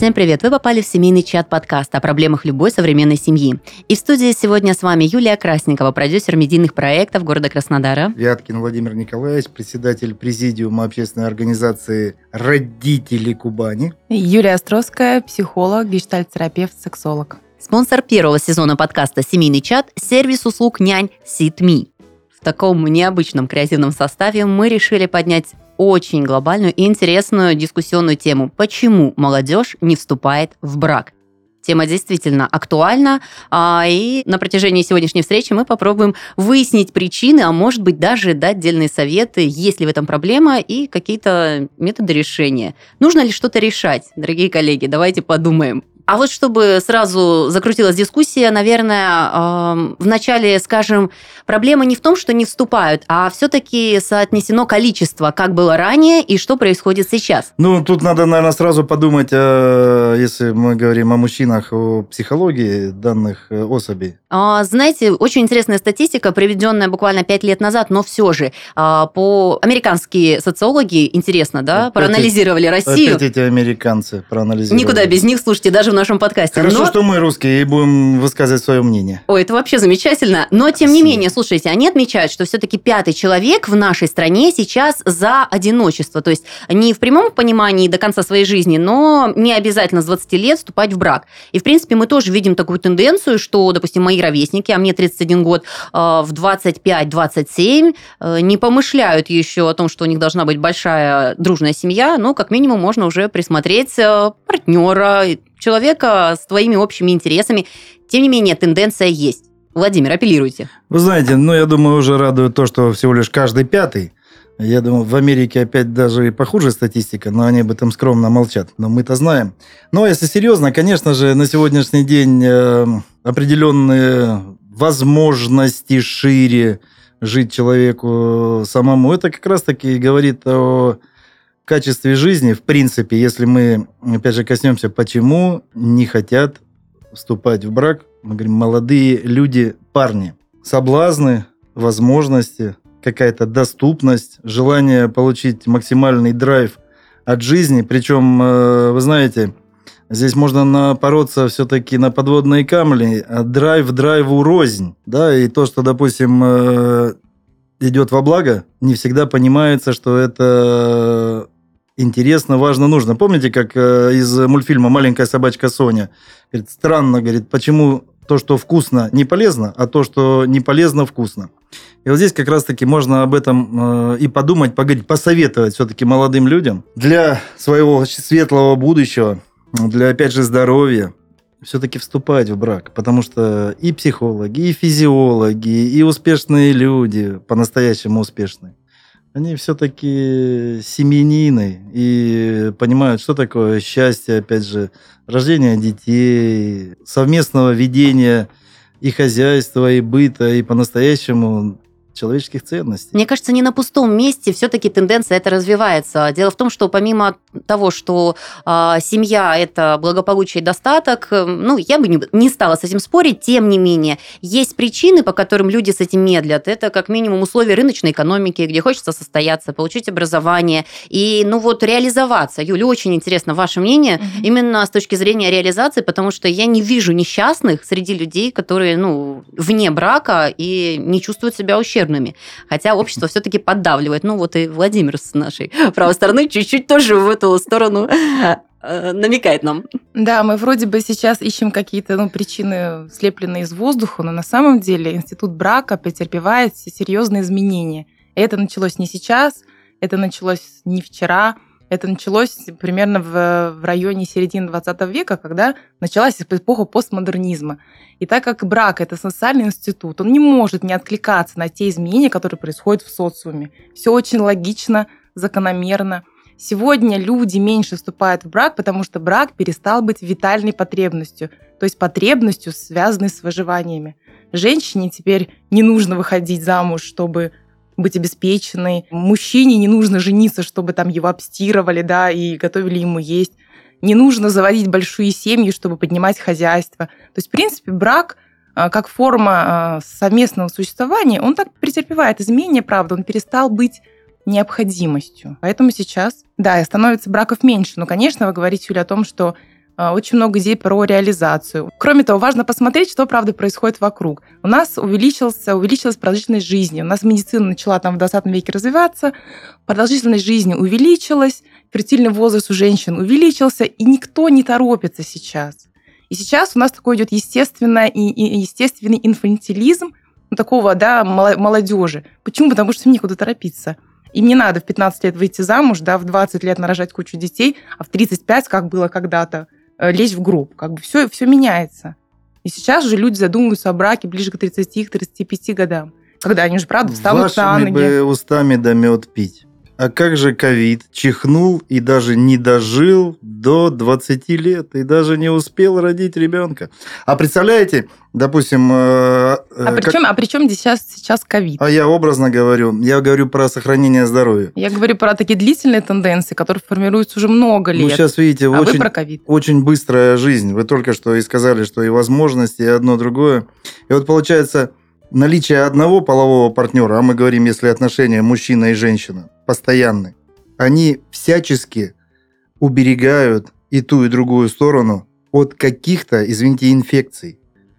Всем привет! Вы попали в семейный чат подкаста о проблемах любой современной семьи. И в студии сегодня с вами Юлия Красникова, продюсер медийных проектов города Краснодара. Вяткин Владимир Николаевич, председатель президиума общественной организации «Родители Кубани». Юлия Островская, психолог, гештальт-терапевт, сексолог. Спонсор первого сезона подкаста «Семейный чат» – сервис услуг нянь SitMe. В таком необычном креативном составе мы решили поднять очень глобальную и интересную дискуссионную тему «Почему молодежь не вступает в брак?». Тема действительно актуальна, а, и на протяжении сегодняшней встречи мы попробуем выяснить причины, а может быть даже дать отдельные советы, есть ли в этом проблема и какие-то методы решения. Нужно ли что-то решать, дорогие коллеги? Давайте подумаем. А вот чтобы сразу закрутилась дискуссия, наверное, вначале, скажем, проблема не в том, что не вступают, а все-таки соотнесено количество, как было ранее и что происходит сейчас. Ну, тут надо, наверное, сразу подумать, э, если мы говорим о мужчинах, о психологии данных э, особей. А, знаете, очень интересная статистика, приведенная буквально пять лет назад, но все же а, по американские социологи, интересно, да, опять проанализировали Россию. Опять эти американцы проанализировали. Никуда без них, слушайте, даже в нашем подкасте. Хорошо, Но... что мы русские и будем высказывать свое мнение. Ой, это вообще замечательно. Но, тем не менее, слушайте, они отмечают, что все-таки пятый человек в нашей стране сейчас за одиночество. То есть не в прямом понимании до конца своей жизни, но не обязательно с 20 лет вступать в брак. И, в принципе, мы тоже видим такую тенденцию, что, допустим, мои ровесники, а мне 31 год, э, в 25-27 э, не помышляют еще о том, что у них должна быть большая дружная семья, но как минимум можно уже присмотреть э, партнера, человека с твоими общими интересами. Тем не менее, тенденция есть. Владимир, апеллируйте. Вы знаете, ну, я думаю, уже радует то, что всего лишь каждый пятый. Я думаю, в Америке опять даже и похуже статистика, но они об этом скромно молчат. Но мы-то знаем. Но если серьезно, конечно же, на сегодняшний день э, определенные возможности шире жить человеку самому, это как раз-таки говорит о качестве жизни, в принципе, если мы, опять же, коснемся, почему не хотят вступать в брак, мы говорим, молодые люди, парни. Соблазны, возможности, какая-то доступность, желание получить максимальный драйв от жизни. Причем, э, вы знаете, здесь можно напороться все-таки на подводные камни. А драйв драйву рознь. Да, и то, что, допустим, э, идет во благо, не всегда понимается, что это интересно, важно, нужно. Помните, как э, из мультфильма «Маленькая собачка Соня»? Говорит, странно, говорит, почему то, что вкусно, не полезно, а то, что не полезно, вкусно. И вот здесь как раз-таки можно об этом э, и подумать, поговорить, посоветовать все-таки молодым людям для своего светлого будущего, для, опять же, здоровья, все-таки вступать в брак, потому что и психологи, и физиологи, и успешные люди, по-настоящему успешные, они все-таки семьянины и понимают, что такое счастье, опять же, рождение детей, совместного ведения и хозяйства, и быта, и по-настоящему человеческих ценностей. Мне кажется, не на пустом месте все-таки тенденция это развивается. Дело в том, что помимо того, что э, семья это благополучие и достаток, э, ну, я бы не, не стала с этим спорить, тем не менее, есть причины, по которым люди с этим медлят. Это как минимум условия рыночной экономики, где хочется состояться, получить образование и, ну вот, реализоваться. Юля, очень интересно ваше мнение mm-hmm. именно с точки зрения реализации, потому что я не вижу несчастных среди людей, которые, ну, вне брака и не чувствуют себя ущербными ущербными. Хотя общество все-таки поддавливает. Ну вот и Владимир с нашей правой стороны чуть-чуть тоже в эту сторону э, намекает нам. Да, мы вроде бы сейчас ищем какие-то ну, причины, слепленные из воздуха, но на самом деле институт брака претерпевает серьезные изменения. И это началось не сейчас, это началось не вчера, это началось примерно в, в районе середины 20 века, когда началась эпоха постмодернизма. И так как брак – это социальный институт, он не может не откликаться на те изменения, которые происходят в социуме. Все очень логично, закономерно. Сегодня люди меньше вступают в брак, потому что брак перестал быть витальной потребностью, то есть потребностью, связанной с выживаниями. Женщине теперь не нужно выходить замуж, чтобы быть обеспеченной. Мужчине не нужно жениться, чтобы там его обстирывали, да, и готовили ему есть. Не нужно заводить большие семьи, чтобы поднимать хозяйство. То есть, в принципе, брак а, как форма а, совместного существования, он так претерпевает изменения, правда, он перестал быть необходимостью. Поэтому сейчас, да, становится браков меньше. Но, конечно, вы говорите, Юля, о том, что очень много идей про реализацию. Кроме того, важно посмотреть, что, правда, происходит вокруг. У нас увеличился, увеличилась продолжительность жизни. У нас медицина начала там в 20 веке развиваться, продолжительность жизни увеличилась, фертильный возраст у женщин увеличился, и никто не торопится сейчас. И сейчас у нас такой идет естественный, и, естественный инфантилизм ну, такого, да, молодежи. Почему? Потому что им некуда торопиться. Им не надо в 15 лет выйти замуж, да, в 20 лет нарожать кучу детей, а в 35, как было когда-то, Э, лезть в гроб. Как бы все, все меняется. И сейчас же люди задумываются о браке ближе к 30-35 годам. Когда они уже, правда, встанут Вашими на ноги. бы устами да мед пить. А как же ковид? Чихнул и даже не дожил до 20 лет и даже не успел родить ребенка. А представляете, допустим... Э, э а, при чем, а при чем сейчас, сейчас ковид? А я образно говорю. Я говорю про сохранение здоровья. Я говорю про такие длительные тенденции, которые формируются уже много лет. Ну, сейчас видите, а очень, вы про ковид. очень быстрая жизнь. Вы только что и сказали, что и возможности, и одно другое. И вот получается наличие одного полового партнера, а мы говорим, если отношения мужчина и женщина постоянны, они всячески уберегают и ту, и другую сторону от каких-то, извините, инфекций.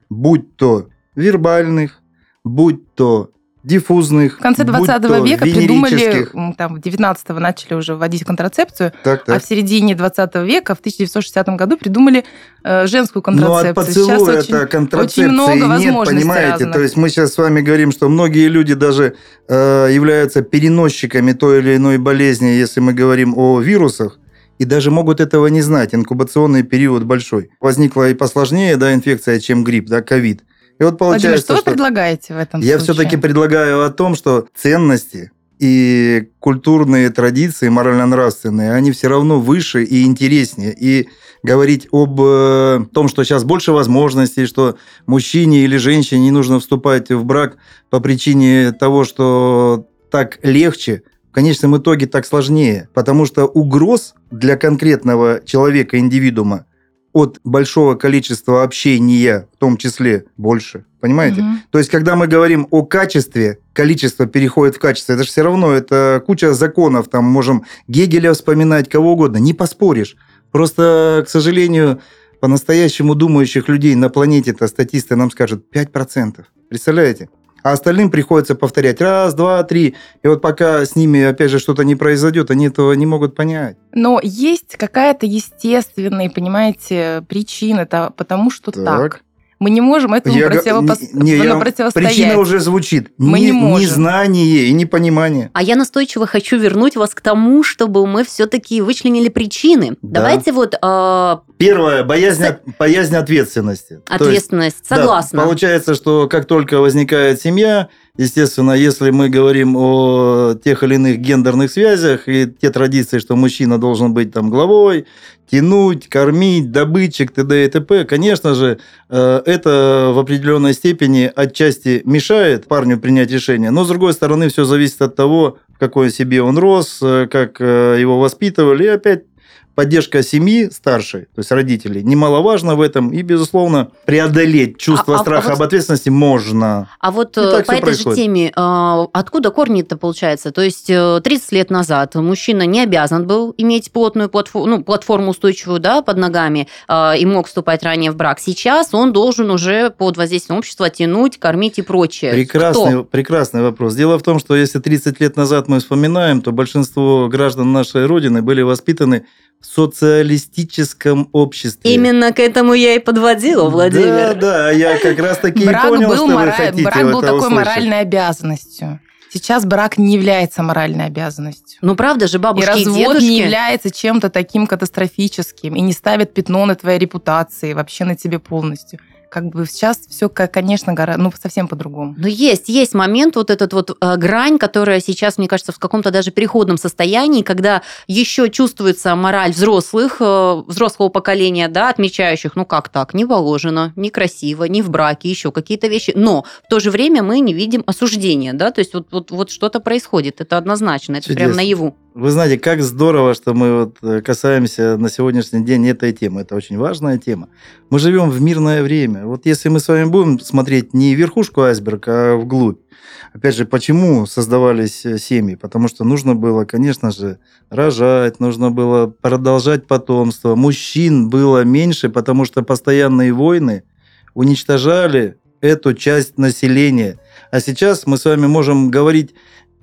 Будь то вербальных, будь то диффузных. В конце 20 века придумали, там, в 19-го начали уже вводить контрацепцию, так, так. а в середине 20 века, в 1960 году, придумали э, женскую контрацепцию. Ну, от поцелуя это контрацепции очень много нет, понимаете? Разных. То есть мы сейчас с вами говорим, что многие люди даже э, являются переносчиками той или иной болезни, если мы говорим о вирусах, и даже могут этого не знать. Инкубационный период большой. Возникла и посложнее да, инфекция, чем грипп, да, ковид. И вот получается, Владимир, что вы предлагаете в этом я случае? все-таки предлагаю о том, что ценности и культурные традиции, морально-нравственные, они все равно выше и интереснее. И говорить об э, том, что сейчас больше возможностей, что мужчине или женщине не нужно вступать в брак по причине того, что так легче, в конечном итоге так сложнее. Потому что угроз для конкретного человека, индивидуума, от большого количества общения, в том числе, больше. Понимаете? Угу. То есть, когда мы говорим о качестве, количество переходит в качество, это же все равно, это куча законов, там можем Гегеля вспоминать, кого угодно, не поспоришь. Просто, к сожалению, по-настоящему думающих людей на планете, это статисты нам скажут 5%. Представляете? А остальным приходится повторять раз, два, три. И вот пока с ними, опять же, что-то не произойдет, они этого не могут понять. Но есть какая-то естественная, понимаете, причина, это потому что так. так. Мы не можем этому я, противопо... не, не, противостоять. Причина уже звучит. Мы не, не можем. Незнание и непонимание. А я настойчиво хочу вернуть вас к тому, чтобы мы все-таки вычленили причины. Да. Давайте вот... Э... Первое, боязнь, С... боязнь ответственности. Ответственность, есть, согласна. Да, получается, что как только возникает семья, Естественно, если мы говорим о тех или иных гендерных связях и те традиции, что мужчина должен быть там главой, тянуть, кормить, добытчик, т.д. и т.п., конечно же, э, это в определенной степени отчасти мешает парню принять решение. Но, с другой стороны, все зависит от того, какой себе он рос, э, как э, его воспитывали. И опять поддержка семьи старшей, то есть родителей, немаловажно в этом. И, безусловно, преодолеть чувство а, а страха а, а вот, об ответственности можно. А вот по этой происходит. же теме, а, откуда корни-то получается? То есть 30 э, лет назад мужчина не обязан был иметь плотную платформу, ну, платформу устойчивую да, под ногами и мог вступать ранее в брак. Сейчас он должен уже под воздействием общества тянуть, кормить и прочее. Прекрасный, Кто? прекрасный вопрос. Дело в том, что если 30 лет назад мы вспоминаем, то большинство граждан нашей Родины были воспитаны социалистическом обществе. Именно к этому я и подводила, Владимир. Да, да, я как раз таки брак понял, был что мора... вы хотите Брак был такой услышать. моральной обязанностью. Сейчас брак не является моральной обязанностью. Ну, правда же, бабушки и развод и дедушки... не является чем-то таким катастрофическим и не ставит пятно на твоей репутации, вообще на тебе полностью как бы сейчас все, конечно, ну, совсем по-другому. Но есть, есть момент, вот этот вот э, грань, которая сейчас, мне кажется, в каком-то даже переходном состоянии, когда еще чувствуется мораль взрослых, э, взрослого поколения, да, отмечающих, ну как так, не положено, некрасиво, не в браке, еще какие-то вещи, но в то же время мы не видим осуждения, да, то есть вот, вот, вот что-то происходит, это однозначно, это Чудесно. прям наяву. Вы знаете, как здорово, что мы вот э, касаемся на сегодняшний день этой темы. Это очень важная тема. Мы живем в мирное время. Вот если мы с вами будем смотреть не верхушку айсберга, а вглубь. Опять же, почему создавались э, семьи? Потому что нужно было, конечно же, рожать, нужно было продолжать потомство. Мужчин было меньше, потому что постоянные войны уничтожали эту часть населения. А сейчас мы с вами можем говорить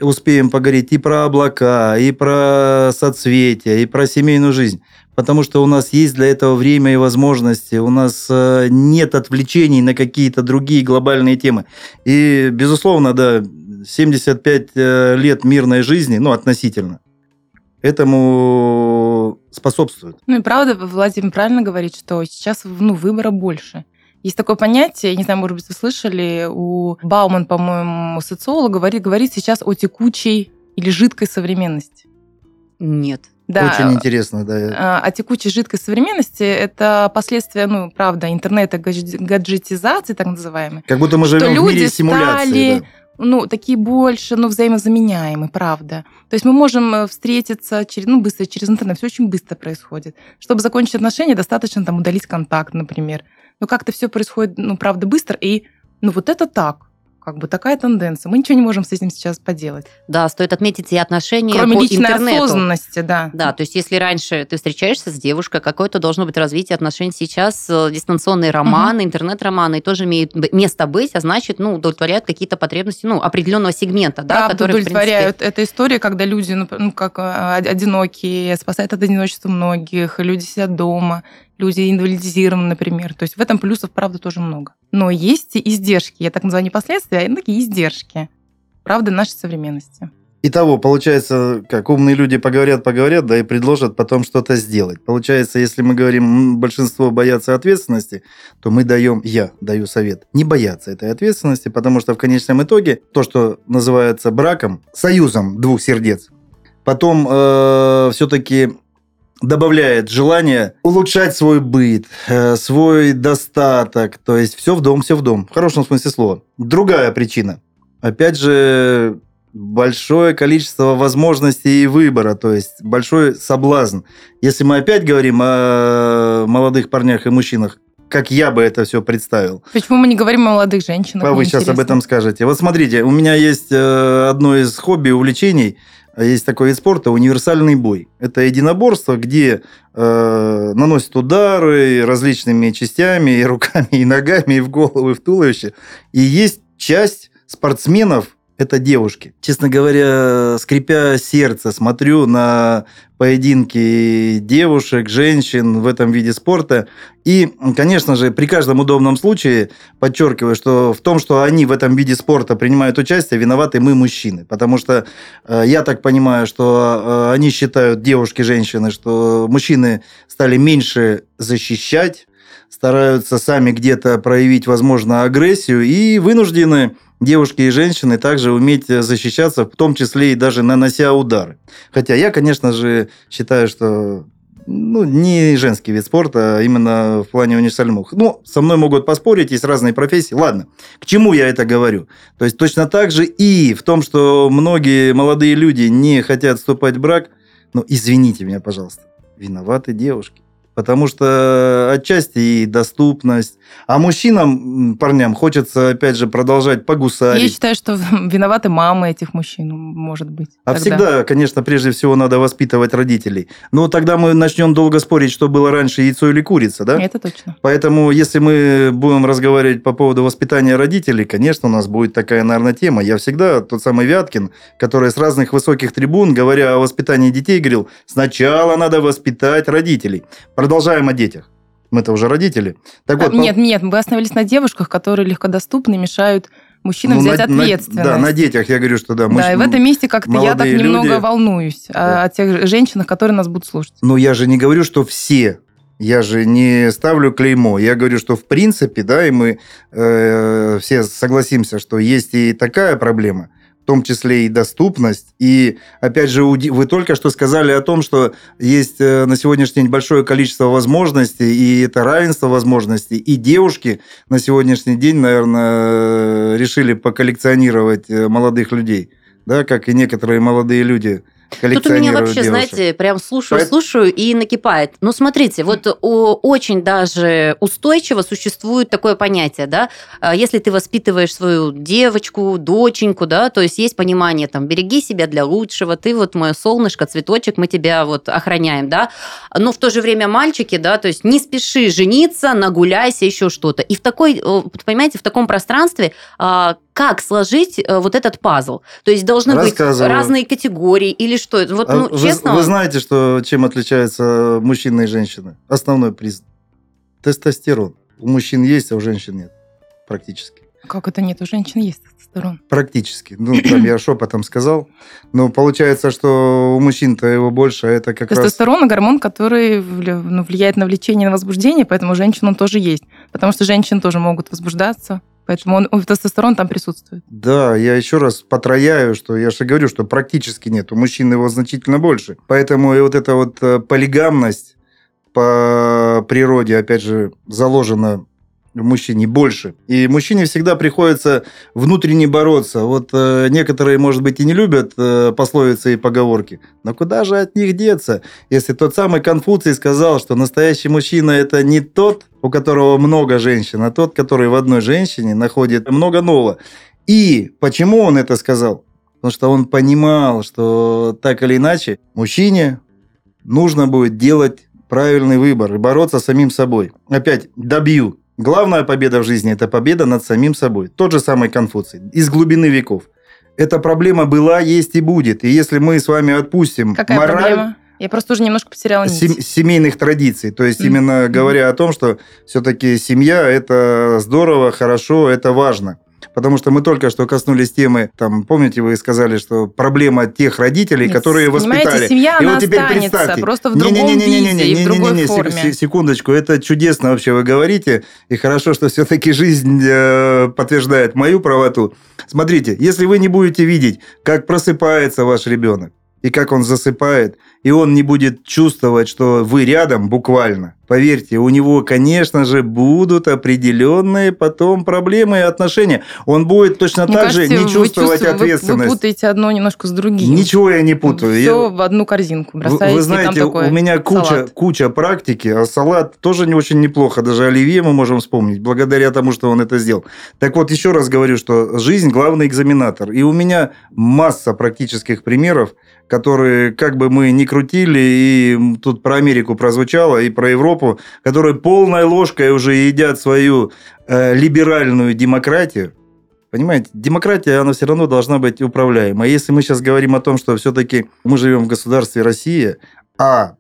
успеем поговорить и про облака, и про соцветия, и про семейную жизнь. Потому что у нас есть для этого время и возможности, у нас э, нет отвлечений на какие-то другие глобальные темы. И, безусловно, да, 75 э, лет мирной жизни, ну, относительно, этому способствует. Ну и правда, Владимир правильно говорит, что сейчас ну, выбора больше. Есть такое понятие, не знаю, может быть, вы слышали, у Бауман, по-моему, социолог, говорит, говорит сейчас о текучей или жидкой современности. Нет. Да. Очень интересно, да. А, а текучей жидкой современности – это последствия, ну, правда, интернета, гаджетизации, так называемой. Как будто мы живем в мире симуляции. Стали, да. ну, такие больше, ну, взаимозаменяемые, правда. То есть мы можем э, встретиться через, ну, быстро, через интернет, все очень быстро происходит. Чтобы закончить отношения, достаточно там удалить контакт, например но как-то все происходит, ну, правда, быстро, и, ну, вот это так как бы такая тенденция. Мы ничего не можем с этим сейчас поделать. Да, стоит отметить и отношения Кроме по личной интернету. осознанности, да. Да, то есть если раньше ты встречаешься с девушкой, какое-то должно быть развитие отношений. Сейчас э, дистанционные романы, угу. интернет-романы тоже имеют место быть, а значит, ну, удовлетворяют какие-то потребности, ну, определенного сегмента, да, Правда, которые, удовлетворяют. принципе... Это история, когда люди, ну, ну как э, одинокие, спасают от одиночества многих, люди сидят дома, люди инвалидизированы, например. То есть в этом плюсов, правда, тоже много. Но есть издержки, я так называю не последствия, а такие издержки, правда, нашей современности. Итого, получается, как умные люди поговорят, поговорят, да, и предложат потом что-то сделать. Получается, если мы говорим, большинство боятся ответственности, то мы даем, я даю совет, не бояться этой ответственности, потому что в конечном итоге то, что называется браком, союзом двух сердец, потом э, все-таки добавляет желание улучшать свой быт, э, свой достаток, то есть все в дом, все в дом, в хорошем смысле слова. Другая причина. Опять же, большое количество возможностей и выбора, то есть большой соблазн. Если мы опять говорим о молодых парнях и мужчинах, как я бы это все представил. Почему мы не говорим о молодых женщинах? А вы сейчас интересно. об этом скажете. Вот смотрите, у меня есть э, одно из хобби, увлечений – есть такой вид спорта универсальный бой. Это единоборство, где э, наносят удары различными частями, и руками, и ногами, и в голову, и в туловище. И есть часть спортсменов, это девушки. Честно говоря, скрипя сердце, смотрю на поединки девушек, женщин в этом виде спорта. И, конечно же, при каждом удобном случае подчеркиваю, что в том, что они в этом виде спорта принимают участие, виноваты мы, мужчины. Потому что э, я так понимаю, что э, они считают, девушки, женщины, что мужчины стали меньше защищать, стараются сами где-то проявить, возможно, агрессию и вынуждены девушки и женщины также уметь защищаться, в том числе и даже нанося удары. Хотя я, конечно же, считаю, что ну, не женский вид спорта, а именно в плане универсальных. Ну, со мной могут поспорить, есть разные профессии. Ладно, к чему я это говорю? То есть, точно так же и в том, что многие молодые люди не хотят вступать в брак, ну, извините меня, пожалуйста, виноваты девушки. Потому что отчасти и доступность. А мужчинам, парням, хочется, опять же, продолжать погусарить. Я считаю, что виноваты мамы этих мужчин, может быть. А тогда. всегда, конечно, прежде всего надо воспитывать родителей. Но тогда мы начнем долго спорить, что было раньше, яйцо или курица, да? Это точно. Поэтому, если мы будем разговаривать по поводу воспитания родителей, конечно, у нас будет такая, наверное, тема. Я всегда тот самый Вяткин, который с разных высоких трибун, говоря о воспитании детей, говорил, сначала надо воспитать родителей Продолжаем о детях. Мы-то уже родители. Так вот, нет, по... нет, мы остановились на девушках, которые легкодоступны, мешают мужчинам ну, взять на, ответственность. На, да, на детях, я говорю, что да. Мы да, и в этом месте как-то я так немного люди... волнуюсь да. о тех женщинах, которые нас будут слушать. Ну, я же не говорю, что все я же не ставлю клеймо. Я говорю, что в принципе, да, и мы э, все согласимся, что есть и такая проблема том числе и доступность. И, опять же, вы только что сказали о том, что есть э, на сегодняшний день большое количество возможностей, и это равенство возможностей. И девушки на сегодняшний день, наверное, решили поколлекционировать э, молодых людей, да, как и некоторые молодые люди Тут у меня вообще, девушек. знаете, прям слушаю, Поэтому... слушаю и накипает. Ну, смотрите, вот очень даже устойчиво существует такое понятие, да, а, если ты воспитываешь свою девочку, доченьку, да, то есть есть понимание, там, береги себя для лучшего, ты вот мое солнышко, цветочек, мы тебя вот охраняем, да, но в то же время мальчики, да, то есть не спеши жениться, нагуляйся, еще что-то. И в такой, понимаете, в таком пространстве а, как сложить э, вот этот пазл? То есть должны быть разные категории или что? Вот, ну, вы, честно... Вы знаете, что, чем отличаются мужчины и женщины? Основной приз – тестостерон. У мужчин есть, а у женщин нет практически. Как это нет? У женщин есть тестостерон. Практически. Ну, там я шепотом сказал. Но получается, что у мужчин-то его больше, а это как тестостерон раз... гормон, который ну, влияет на влечение, на возбуждение, поэтому у женщин он тоже есть. Потому что женщины тоже могут возбуждаться. Поэтому он, тестостерон там присутствует. Да, я еще раз потрояю, что я же говорю, что практически нет. У мужчин его значительно больше. Поэтому и вот эта вот э, полигамность по природе, опять же, заложена мужчине больше. И мужчине всегда приходится внутренне бороться. Вот э, некоторые, может быть, и не любят э, пословицы и поговорки, но куда же от них деться, если тот самый Конфуций сказал, что настоящий мужчина – это не тот, у которого много женщин, а тот, который в одной женщине находит много нового. И почему он это сказал? Потому что он понимал, что так или иначе мужчине нужно будет делать правильный выбор и бороться с самим собой. Опять добью Главная победа в жизни – это победа над самим собой. Тот же самый Конфуций, из глубины веков. Эта проблема была, есть и будет. И если мы с вами отпустим Какая мораль... Проблема? Я просто уже немножко потеряла нить. Семейных традиций. То есть, mm-hmm. именно говоря о том, что все-таки семья – это здорово, хорошо, это важно. Потому что мы только что коснулись темы, там, помните, вы сказали, что проблема тех родителей, Нет, которые воспитали. семья, и она вот теперь представьте. просто в другом не, не, не, не, не, не, виде, не, в другой не, не, форме. Секундочку, это чудесно вообще вы говорите, и хорошо, что все-таки жизнь э, подтверждает мою правоту. Смотрите, если вы не будете видеть, как просыпается ваш ребенок, и как он засыпает, и он не будет чувствовать, что вы рядом буквально. Поверьте, у него, конечно же, будут определенные потом проблемы и отношения. Он будет точно Мне так кажется, же не чувствовать вы ответственность. Вы, путаете одно немножко с другим. Ничего я не путаю. Все я... в одну корзинку бросаете. Вы, вы знаете, у меня куча, куча практики, а салат тоже не очень неплохо. Даже оливье мы можем вспомнить, благодаря тому, что он это сделал. Так вот, еще раз говорю, что жизнь – главный экзаменатор. И у меня масса практических примеров, которые, как бы мы ни крутили, и тут про Америку прозвучало, и про Европу, которые полной ложкой уже едят свою э, либеральную демократию. Понимаете, демократия, она все равно должна быть управляема. Если мы сейчас говорим о том, что все-таки мы живем в государстве Россия, а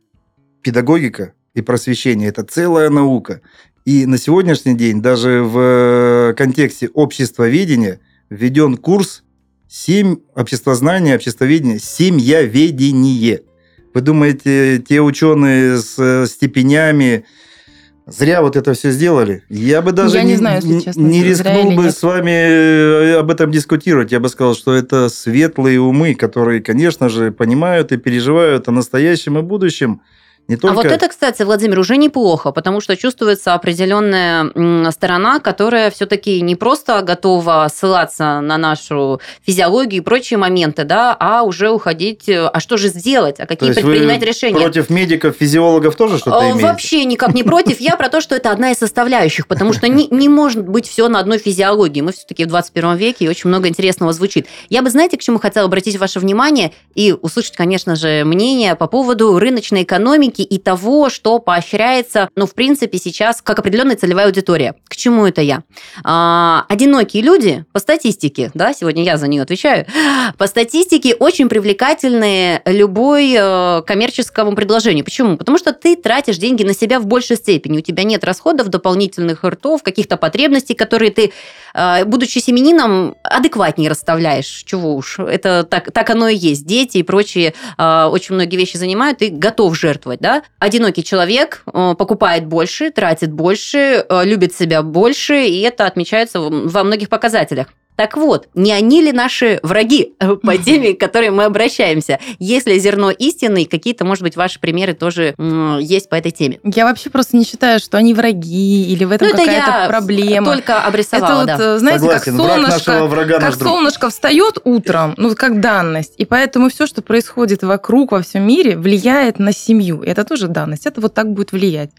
педагогика и просвещение – это целая наука. И на сегодняшний день даже в контексте обществоведения введен курс Семь обществознания, обществоведения, семьяведение. Вы думаете, те ученые с степенями зря вот это все сделали? Я бы даже Я не, не, знаю, если честно, не рискнул бы нет. с вами э, об этом дискутировать. Я бы сказал, что это светлые умы, которые, конечно же, понимают и переживают о настоящем и будущем. Не только... А вот это, кстати, Владимир, уже неплохо, потому что чувствуется определенная сторона, которая все-таки не просто готова ссылаться на нашу физиологию и прочие моменты, да, а уже уходить, э, а что же сделать, а какие предпринимать решения. Против медиков, физиологов тоже что-то имеете? Вообще никак не против. Я про то, что это одна из составляющих, потому что не, не может быть все на одной физиологии. Мы все-таки в 21 веке, и очень много интересного звучит. Я бы, знаете, к чему хотела обратить ваше внимание и услышать, конечно же, мнение по поводу рыночной экономики экономики и того, что поощряется, ну, в принципе, сейчас как определенная целевая аудитория. К чему это я? А, одинокие люди, по статистике, да, сегодня я за нее отвечаю, по статистике очень привлекательны любой э, коммерческому предложению. Почему? Потому что ты тратишь деньги на себя в большей степени. У тебя нет расходов, дополнительных ртов, каких-то потребностей, которые ты, будучи семенином, адекватнее расставляешь. Чего уж, это так, так оно и есть. Дети и прочие э, очень многие вещи занимают, и готов жертвовать, да, одинокий человек э, покупает больше, тратит больше, любит себя больше, и это отмечается во многих показателях. Так вот, не они ли наши враги э, по теме, к которой мы обращаемся? Если зерно истины, какие-то, может быть, ваши примеры тоже есть по этой теме? Я вообще просто не считаю, что они враги или в этом ну, какая-то проблема. только обрисовала, Это вот, да. знаете, Согласен. как солнышко, врага как солнышко встает утром, ну, как данность, и поэтому все, что происходит вокруг, во всем мире, влияет на семью. И это тоже данность. Это вот так будет влиять.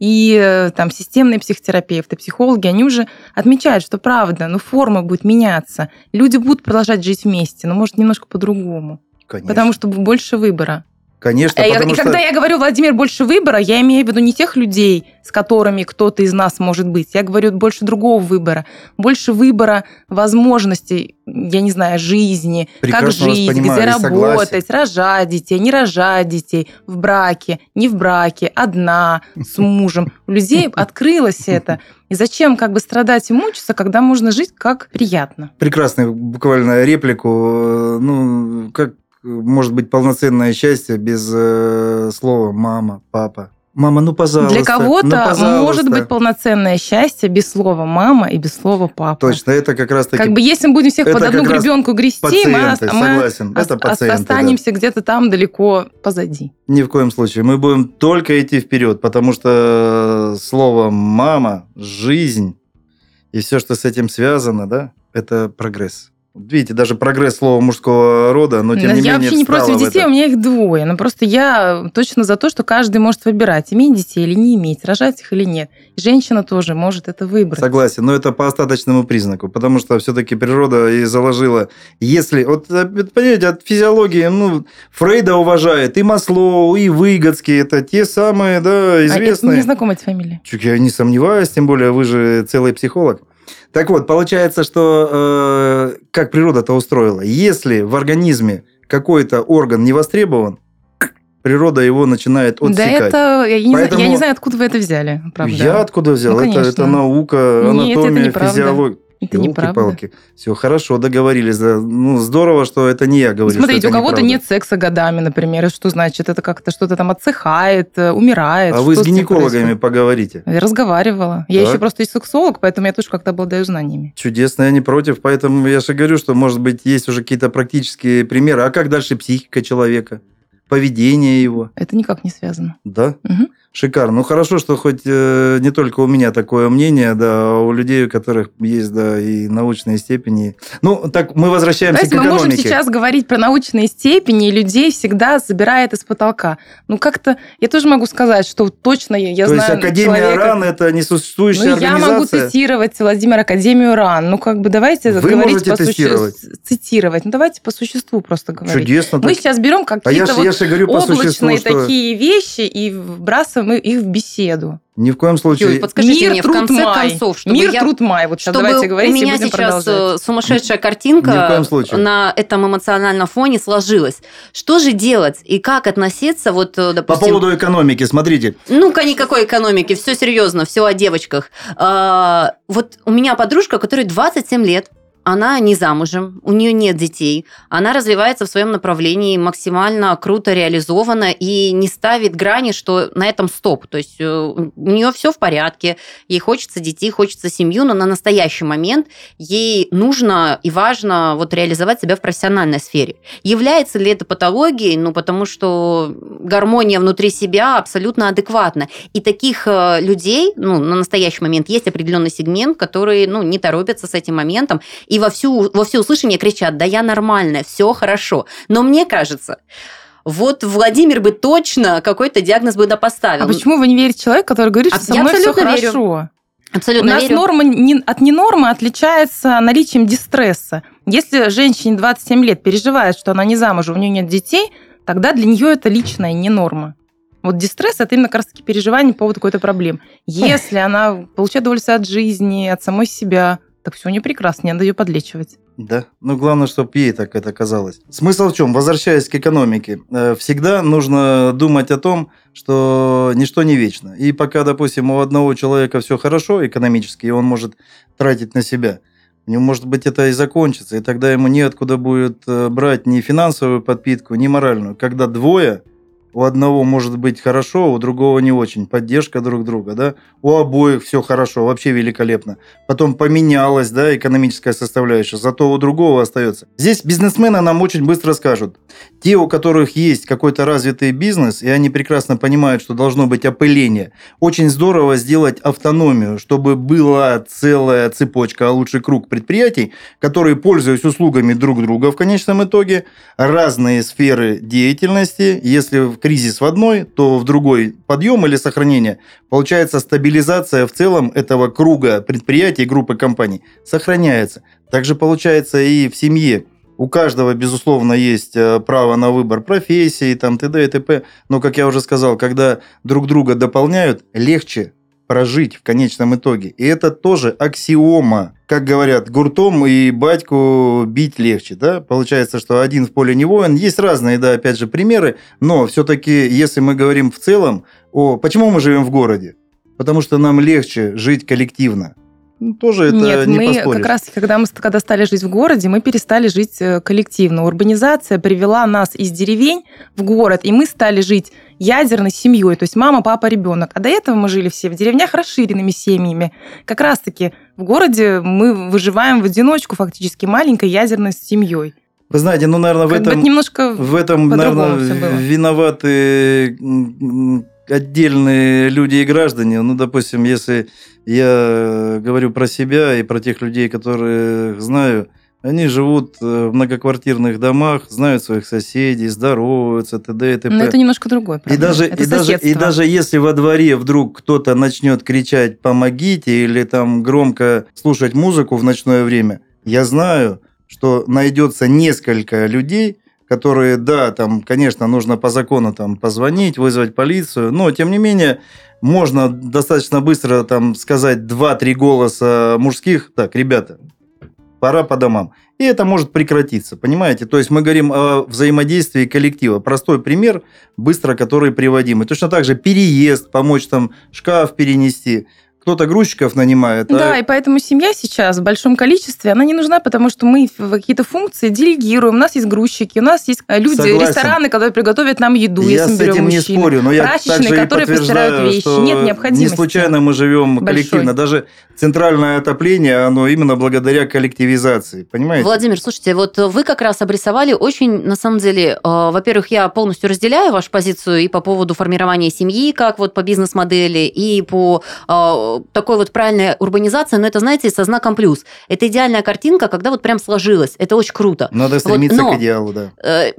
И э, там системные психотерапевты, психологи, они уже отмечают, что правда, ну, форма будет меняться. Люди будут продолжать жить вместе, но, может, немножко по-другому. Конечно. Потому что больше выбора. Конечно, а потому и что... когда я говорю, Владимир, больше выбора, я имею в виду не тех людей, с которыми кто-то из нас может быть. Я говорю больше другого выбора. Больше выбора возможностей, я не знаю, жизни, Прекрасно как жить, где работать, рожать детей, не рожать детей, в браке, не в браке, одна, с мужем. У людей открылось это. И зачем как бы страдать и мучиться, когда можно жить как приятно? Прекрасную буквально реплику. Ну, как может быть полноценное счастье без э, слова мама, папа. Мама, ну пожалуйста. Для кого-то ну, может быть полноценное счастье без слова мама и без слова папа. Точно, это как раз таки. Как бы если мы будем всех под одну гребенку грести, пациенты, мы, согласен, мы это пациенты, останемся да. где-то там далеко позади. Ни в коем случае. Мы будем только идти вперед, потому что слово мама, жизнь и все, что с этим связано, да, это прогресс. Видите, даже прогресс слова мужского рода, но тем не я менее... Я вообще не против детей, у меня их двое. Но просто я точно за то, что каждый может выбирать, иметь детей или не иметь, рожать их или нет. И женщина тоже может это выбрать. Согласен, но это по остаточному признаку, потому что все-таки природа и заложила... Если... Вот, понимаете, от физиологии, ну, Фрейда уважает, и Маслоу, и Выгодский, это те самые, да, известные... А, не знакомы эти фамилии. Чуть я не сомневаюсь, тем более вы же целый психолог. Так вот, получается, что э, как природа-то устроила. Если в организме какой-то орган не востребован, природа его начинает отсекать. Да это, я не, Поэтому... я не знаю, откуда вы это взяли, правда. Я откуда взял? Ну, это, это наука, анатомия, Нет, это физиология. Это неправда. Палки. Все хорошо, договорились. Ну, здорово, что это не я говорю. Смотрите, у кого-то нет секса годами, например. Что значит? Это как-то что-то там отсыхает, э, умирает. А вы с гинекологами поговорите? Я разговаривала. Я еще просто и сексолог, поэтому я тоже как-то обладаю знаниями. Чудесно, я не против. Поэтому я же говорю, что, может быть, есть уже какие-то практические примеры. А как дальше психика человека? поведение его. Это никак не связано. Да? Угу. Шикарно. Ну хорошо, что хоть э, не только у меня такое мнение, да, а у людей, у которых есть, да, и научные степени. Ну, так мы возвращаемся Знаете, к экономике. мы можем сейчас говорить про научные степени, и людей всегда забирает из потолка. Ну, как-то я тоже могу сказать, что точно я То знаю есть Академия человека... РАН – это несуществующая ну, организация? я могу цитировать, Владимир, Академию РАН. Ну, как бы давайте Вы говорить по существу. Цитировать. Ну, давайте по существу просто говорить. Чудесно. Мы так... сейчас берем какие-то а я, вот я же говорю по облачные существу, такие вещи и вбрасываем их в беседу. Ни в коем случае. Юль, подскажите Мир, мне в конце май. концов, чтобы Мир, я... труд, май. Вот сейчас чтобы давайте говорить, у меня сейчас продолжать. Э, сумасшедшая картинка на этом эмоциональном фоне сложилась. Что же делать и как относиться, вот, э, допустим... По поводу экономики, смотрите. Ну-ка, никакой экономики, все серьезно, все о девочках. А, вот у меня подружка, которой 27 лет, она не замужем, у нее нет детей, она развивается в своем направлении максимально круто реализована и не ставит грани, что на этом стоп. То есть э, у нее все в порядке, ей хочется детей, хочется семью, но на настоящий момент ей нужно и важно вот реализовать себя в профессиональной сфере. Является ли это патологией? Ну, потому что гармония внутри себя абсолютно адекватна. И таких э, людей, ну, на настоящий момент есть определенный сегмент, который, ну, не торопится с этим моментом и во, всю, во все услышание кричат, да я нормальная, все хорошо. Но мне кажется, вот Владимир бы точно какой-то диагноз бы допоставил. А почему вы не верите человеку, который говорит, что а, со мной все хорошо? Абсолютно У нас верю. норма не, от ненормы отличается наличием дистресса. Если женщине 27 лет переживает, что она не замужем, у нее нет детей, тогда для нее это личная не норма. Вот дистресс – это именно как раз таки переживание по поводу какой-то проблемы. Если она получает удовольствие от жизни, от самой себя, так все не прекрасно, не надо ее подлечивать. Да, ну главное, чтобы ей так это казалось. Смысл в чем? Возвращаясь к экономике, э, всегда нужно думать о том, что ничто не вечно. И пока, допустим, у одного человека все хорошо экономически, и он может тратить на себя, у него, может быть, это и закончится, и тогда ему неоткуда будет э, брать ни финансовую подпитку, ни моральную. Когда двое у одного может быть хорошо, у другого не очень. Поддержка друг друга, да. У обоих все хорошо, вообще великолепно. Потом поменялась, да, экономическая составляющая, зато у другого остается. Здесь бизнесмены нам очень быстро скажут. Те, у которых есть какой-то развитый бизнес, и они прекрасно понимают, что должно быть опыление, очень здорово сделать автономию, чтобы была целая цепочка, а лучше круг предприятий, которые, пользуясь услугами друг друга в конечном итоге, разные сферы деятельности, если в кризис в одной, то в другой подъем или сохранение. Получается стабилизация в целом этого круга предприятий, группы компаний сохраняется. Также получается и в семье. У каждого, безусловно, есть э, право на выбор профессии, там, т.д. и т.п. Но, как я уже сказал, когда друг друга дополняют, легче прожить в конечном итоге. И это тоже аксиома. Как говорят, гуртом и батьку бить легче. Да? Получается, что один в поле не воин. Есть разные, да, опять же, примеры. Но все-таки, если мы говорим в целом, о, почему мы живем в городе? Потому что нам легче жить коллективно. Ну, тоже это Нет, не мы поспоришь. как раз, когда мы когда стали жить в городе, мы перестали жить э, коллективно. Урбанизация привела нас из деревень в город, и мы стали жить ядерной семьей, то есть мама, папа, ребенок. А до этого мы жили все в деревнях расширенными семьями. Как раз-таки в городе мы выживаем в одиночку фактически маленькой ядерной семьей. Вы знаете, ну, наверное, в Как этом, это немножко в этом наверное, виноваты отдельные люди и граждане. Ну, допустим, если я говорю про себя и про тех людей, которых знаю, они живут э, в многоквартирных домах, знают своих соседей, здороваются, т.д. и т.п. Но это немножко другое. И даже, это и, даже, и даже если во дворе вдруг кто-то начнет кричать «помогите» или там громко слушать музыку в ночное время, я знаю, что найдется несколько людей, которые, да, там, конечно, нужно по закону там позвонить, вызвать полицию, но, тем не менее, можно достаточно быстро там сказать 2-3 голоса мужских, так, ребята, пора по домам. И это может прекратиться, понимаете? То есть мы говорим о взаимодействии коллектива. Простой пример, быстро который приводим. И точно так же переезд, помочь там шкаф перенести. Кто-то грузчиков нанимает. а Да, и поэтому семья сейчас в большом количестве, она не нужна, потому что мы какие-то функции делегируем. У нас есть грузчики, у нас есть э, люди, Согласен. рестораны, которые приготовят нам еду, я если мы с берем этим не спорю, но я Прачечные, также и которые постирают вещи. что Нет необходимости. не случайно мы живем большой. коллективно. Даже центральное отопление, оно именно благодаря коллективизации, понимаете? Владимир, слушайте, вот вы как раз обрисовали очень, на самом деле, э, во-первых, я полностью разделяю вашу позицию и по поводу формирования семьи, как вот по бизнес-модели, и по э, такой вот правильной урбанизации, но это, знаете, со знаком плюс. Это идеальная картинка, когда вот прям сложилось. Это очень круто. Надо стремиться но- к идеалу, да. Э,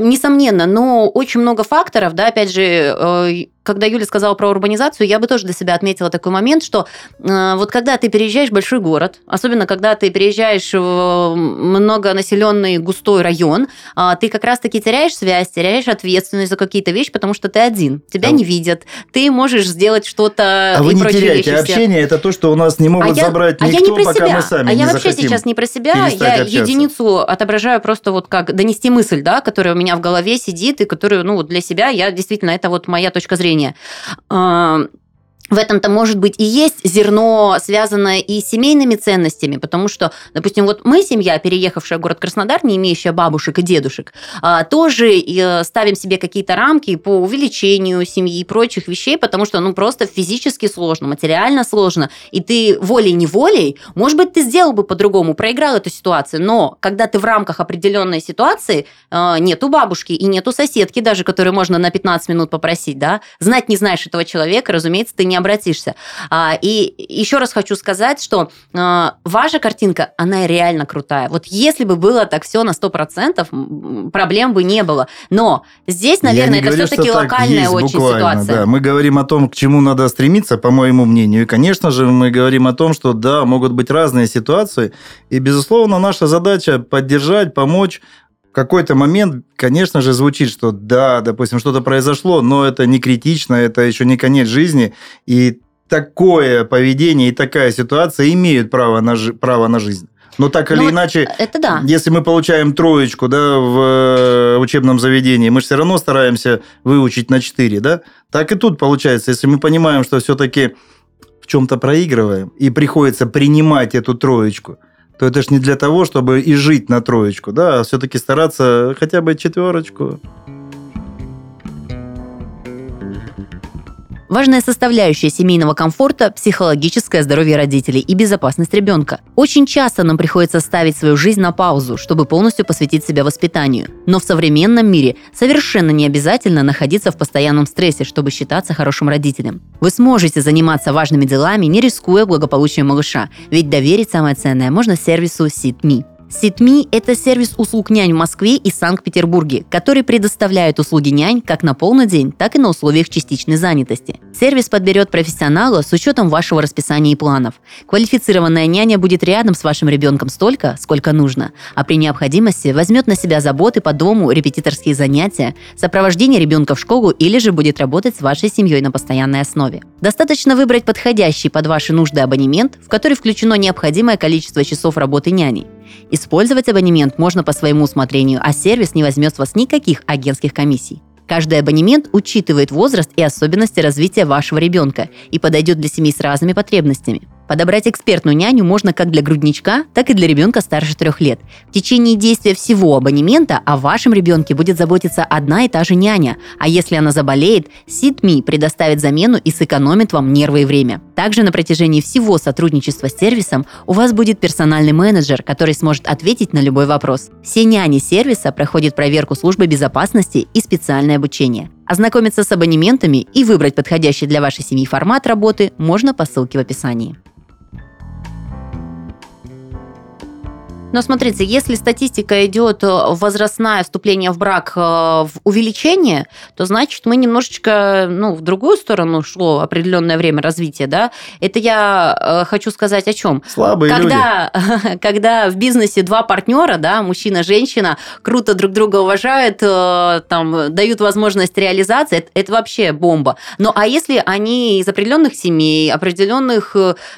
Несомненно, но очень много факторов, да, опять же, э, когда Юля сказала про урбанизацию, я бы тоже для себя отметила такой момент, что э, вот когда ты переезжаешь в большой город, особенно когда ты переезжаешь в многонаселенный густой район, а, ты как раз-таки теряешь связь, теряешь ответственность за какие-то вещи, потому что ты один, тебя А- не видят, ты можешь сделать что-то А вы не теряете. вещи. Общение – это то, что у нас не могут я- забрать а я никто, не про пока себя. мы сами а не я вообще сейчас не про себя, я общаться. единицу отображаю просто вот как донести мысль, да, которая у меня в голове сидит и которую, ну, для себя, я действительно, это вот моя точка зрения. А, В этом-то, может быть, и есть зерно, связанное и с семейными ценностями, потому что, допустим, вот мы, семья, переехавшая в город Краснодар, не имеющая бабушек и дедушек, а, тоже э, ставим себе какие-то рамки по увеличению семьи и прочих вещей, потому что, ну, просто физически сложно, материально сложно, и ты волей-неволей, может быть, ты сделал бы по-другому, проиграл эту ситуацию, но когда ты в рамках определенной ситуации, э, нету бабушки и нету соседки даже, которую можно на 15 минут попросить, да, знать не знаешь этого человека, разумеется, ты не обратишься. А, И еще раз хочу сказать, что э, ваша картинка, она реально крутая. Вот если бы было так все на 100%, м, проблем бы не было. Но здесь, наверное, это все-таки локальная есть очень ситуация. Да. Мы говорим о том, к чему надо стремиться, по моему мнению. И, конечно же, мы говорим о том, что да, могут быть разные ситуации. И, безусловно, наша задача поддержать, помочь. Какой-то момент, конечно же, звучит, что да, допустим, что-то произошло, но это не критично, это еще не конец жизни. И такое поведение и такая ситуация имеют право на, право на жизнь. Но так или Ну, иначе, Это да. если мы получаем троечку да, в э, учебном заведении, мы же все равно стараемся выучить на 4, да? Так и тут получается, если мы понимаем, что все-таки в чем-то проигрываем, и приходится принимать эту троечку, то это ж не для того, чтобы и жить на троечку, да, а все-таки стараться хотя бы четверочку. Важная составляющая семейного комфорта – психологическое здоровье родителей и безопасность ребенка. Очень часто нам приходится ставить свою жизнь на паузу, чтобы полностью посвятить себя воспитанию. Но в современном мире совершенно не обязательно находиться в постоянном стрессе, чтобы считаться хорошим родителем. Вы сможете заниматься важными делами, не рискуя благополучием малыша, ведь доверить самое ценное можно сервису SitMe. Ситми – это сервис услуг нянь в Москве и Санкт-Петербурге, который предоставляет услуги нянь как на полный день, так и на условиях частичной занятости. Сервис подберет профессионала с учетом вашего расписания и планов. Квалифицированная няня будет рядом с вашим ребенком столько, сколько нужно, а при необходимости возьмет на себя заботы по дому, репетиторские занятия, сопровождение ребенка в школу или же будет работать с вашей семьей на постоянной основе. Достаточно выбрать подходящий под ваши нужды абонемент, в который включено необходимое количество часов работы няней. Использовать абонемент можно по своему усмотрению, а сервис не возьмет с вас никаких агентских комиссий. Каждый абонемент учитывает возраст и особенности развития вашего ребенка и подойдет для семей с разными потребностями. Подобрать экспертную няню можно как для грудничка, так и для ребенка старше трех лет. В течение действия всего абонемента о вашем ребенке будет заботиться одна и та же няня, а если она заболеет, SitMe предоставит замену и сэкономит вам нервы и время. Также на протяжении всего сотрудничества с сервисом у вас будет персональный менеджер, который сможет ответить на любой вопрос. Все няни сервиса проходят проверку службы безопасности и специальное обучение. Ознакомиться с абонементами и выбрать подходящий для вашей семьи формат работы можно по ссылке в описании. Но смотрите, если статистика идет э, возрастное вступление в брак э, в увеличение, то значит мы немножечко ну, в другую сторону шло определенное время развития. Да? Это я э, хочу сказать о чем? Слабые когда, люди. Когда в бизнесе два партнера, да, мужчина, женщина, круто друг друга уважают, там, дают возможность реализации, это, это вообще бомба. Ну а если они из определенных семей, определенных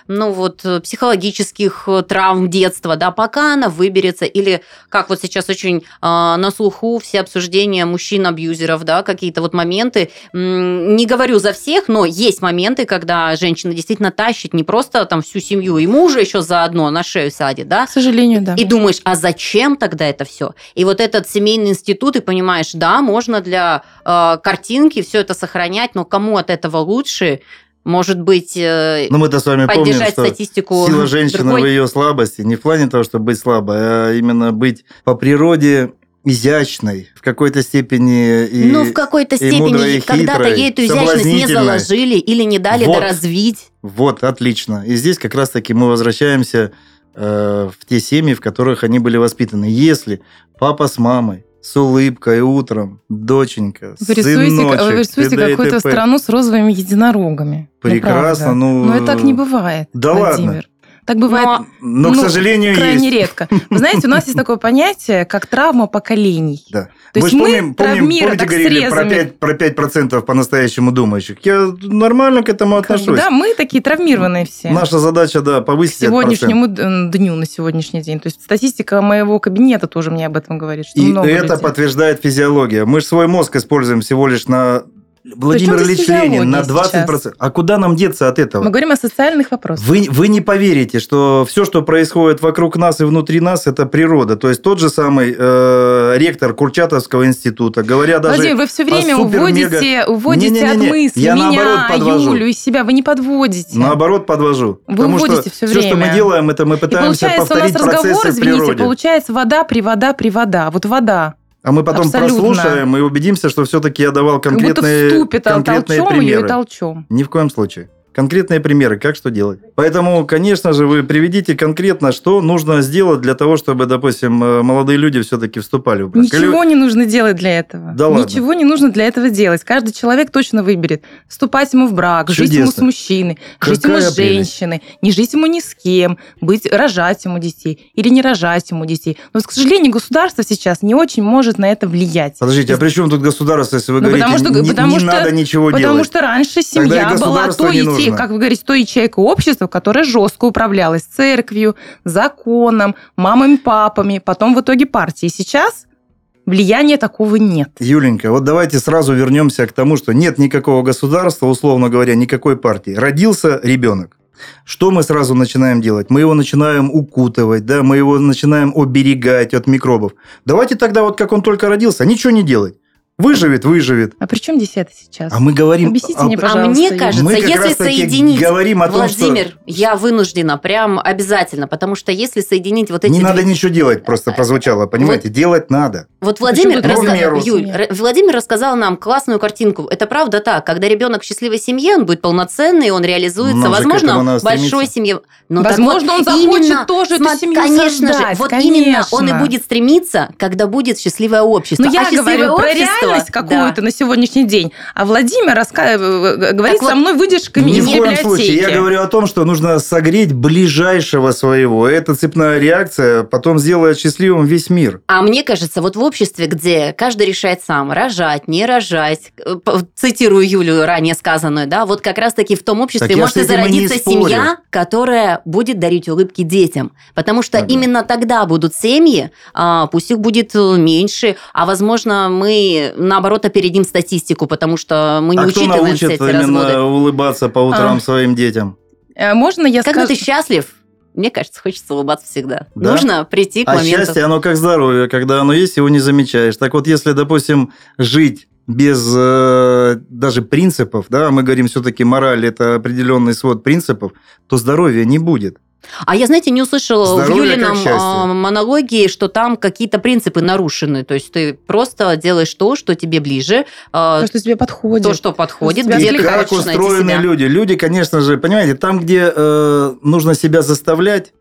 ну, вот, психологических травм детства, да, пока она выберется, или как вот сейчас очень э, на слуху все обсуждения мужчин-абьюзеров, да, какие-то вот моменты. Не говорю за всех, но есть моменты, когда женщина действительно тащит не просто там всю семью и мужа еще заодно на шею садит, да? К сожалению, да. И думаешь, а зачем тогда это все? И вот этот семейный институт, и понимаешь, да, можно для э, картинки все это сохранять, но кому от этого лучше? Может быть, э, Но мы-то с вами помним, что статистику сила женщины другой... в ее слабости не в плане того, чтобы быть слабой, а именно быть по природе изящной, в какой-то степени и Ну, в какой-то степени когда-то ей эту изящность не заложили или не дали вот, доразвить. Вот, отлично. И здесь как раз-таки мы возвращаемся э, в те семьи, в которых они были воспитаны. Если папа с мамой с улыбкой утром, доченька, вы рисуете, сыночек. Вы рисуете какую-то страну с розовыми единорогами. Ну, Прекрасно. Ну, ну, Но это так не бывает, Да Владимир. ладно. Так бывает, но, но ну, к сожалению, крайне есть. редко. Вы знаете, у нас есть такое понятие, как травма поколений. Да. То мы есть помним, мы помним, помните, говорили про 5%, про 5 по-настоящему думающих. Я нормально к этому отношусь. Да, мы такие травмированные все. Наша задача, да, повысить К сегодняшнему дню, на сегодняшний день. То есть статистика моего кабинета тоже мне об этом говорит. Что И много это людей. подтверждает физиология. Мы же свой мозг используем всего лишь на Владимир Ильич Ленин на 20%. Сейчас? А куда нам деться от этого? Мы говорим о социальных вопросах. Вы, вы не поверите, что все, что происходит вокруг нас и внутри нас, это природа. То есть тот же самый э, ректор Курчатовского института, говоря даже Владимир, вы все время уводите, уводите не, не, не, не. от мысли Я меня, подвожу. Юлю, из себя. Вы не подводите. Наоборот, подвожу. Вы Потому уводите что все время. Все, что мы делаем, это мы пытаемся и получается, повторить у нас разговор, извините, природе. получается вода, привода, привода. Вот вода. А мы потом Абсолютно. прослушаем и убедимся, что все-таки я давал конкретные, как будто в конкретные толчом примеры. Ее и. Ни в коем случае. Конкретные примеры, как что делать. Поэтому, конечно же, вы приведите конкретно, что нужно сделать для того, чтобы, допустим, э, молодые люди все-таки вступали в брак. Ничего Или... не нужно делать для этого. Да ладно. Ничего не нужно для этого делать. Каждый человек точно выберет, вступать ему в брак, Чудесно. жить ему с мужчиной, Какая жить ему с женщиной, прелесть. не жить ему ни с кем, быть, рожать ему детей или не рожать ему детей. Но, к сожалению, государство сейчас не очень может на это влиять. Подождите, а при чем тут государство, если вы ну, говорите, потому что, не, потому не что, надо ничего потому делать? Потому что раньше семья была той ячейкой, как вы говорите, той ячейкой общества, которая жестко управлялась церковью, законом, мамами, папами, потом в итоге партией. Сейчас влияния такого нет. Юленька, вот давайте сразу вернемся к тому, что нет никакого государства, условно говоря, никакой партии. Родился ребенок. Что мы сразу начинаем делать? Мы его начинаем укутывать, да, мы его начинаем оберегать от микробов. Давайте тогда вот как он только родился, ничего не делать. Выживет, выживет. А при чем это сейчас? А мы говорим... Объясните об- мне, А пожалуйста. мне Юля. кажется, мы если соединить, говорим о том, что Владимир, я вынуждена прям обязательно, потому что если соединить вот эти... не две- надо ничего делать, просто прозвучало, понимаете? Делать надо. Вот Владимир, меру? Юль, Владимир рассказал нам классную картинку. Это правда так. Когда ребенок в счастливой семье, он будет полноценный, он реализуется. Же к Возможно, в большой семье. Так Возможно, вот, он захочет именно, тоже эту семью Конечно же, создать, вот конечно. именно он и будет стремиться, когда будет счастливое общество. Ну, А я счастливое говорю про общество- реальность Да. какую-то на сегодняшний день. А Владимир раска... э, говорит вот, со мной выдержками Ни из в коем библиотеки. случае. Я говорю о том, что нужно согреть ближайшего своего. Это цепная реакция, потом сделает счастливым весь мир. А мне кажется, вот в обществе, где каждый решает сам, рожать, не рожать, э, цитирую Юлю ранее сказанную, да, вот как раз-таки в том обществе Так может и зародиться семья, которая будет дарить улыбки детям. Потому что Ага. именно тогда будут семьи, а, пусть их будет э, меньше, а возможно мы наоборот опередим статистику, потому что мы не а кто учитываем все научит эти именно разводы. улыбаться по утрам А. своим детям? Э, Можно я Когда скажу? ты счастлив, мне кажется, хочется улыбаться всегда. Да? Нужно прийти к А моменту. счастье, оно как здоровье. Когда оно есть, его не замечаешь. Так вот, если, допустим, жить без э, даже принципов, да, мы говорим все-таки мораль это определенный свод принципов, то здоровья не будет. А я, знаете, не услышала в Здоровье как Юлином а, монологии, что там какие-то принципы нарушены. То есть ты просто делаешь то, что тебе ближе, а, То, что тебе подходит. то, что подходит, где ты как устроены себя. люди? Люди, конечно же, понимаете, там, где э, нужно себя заставлять,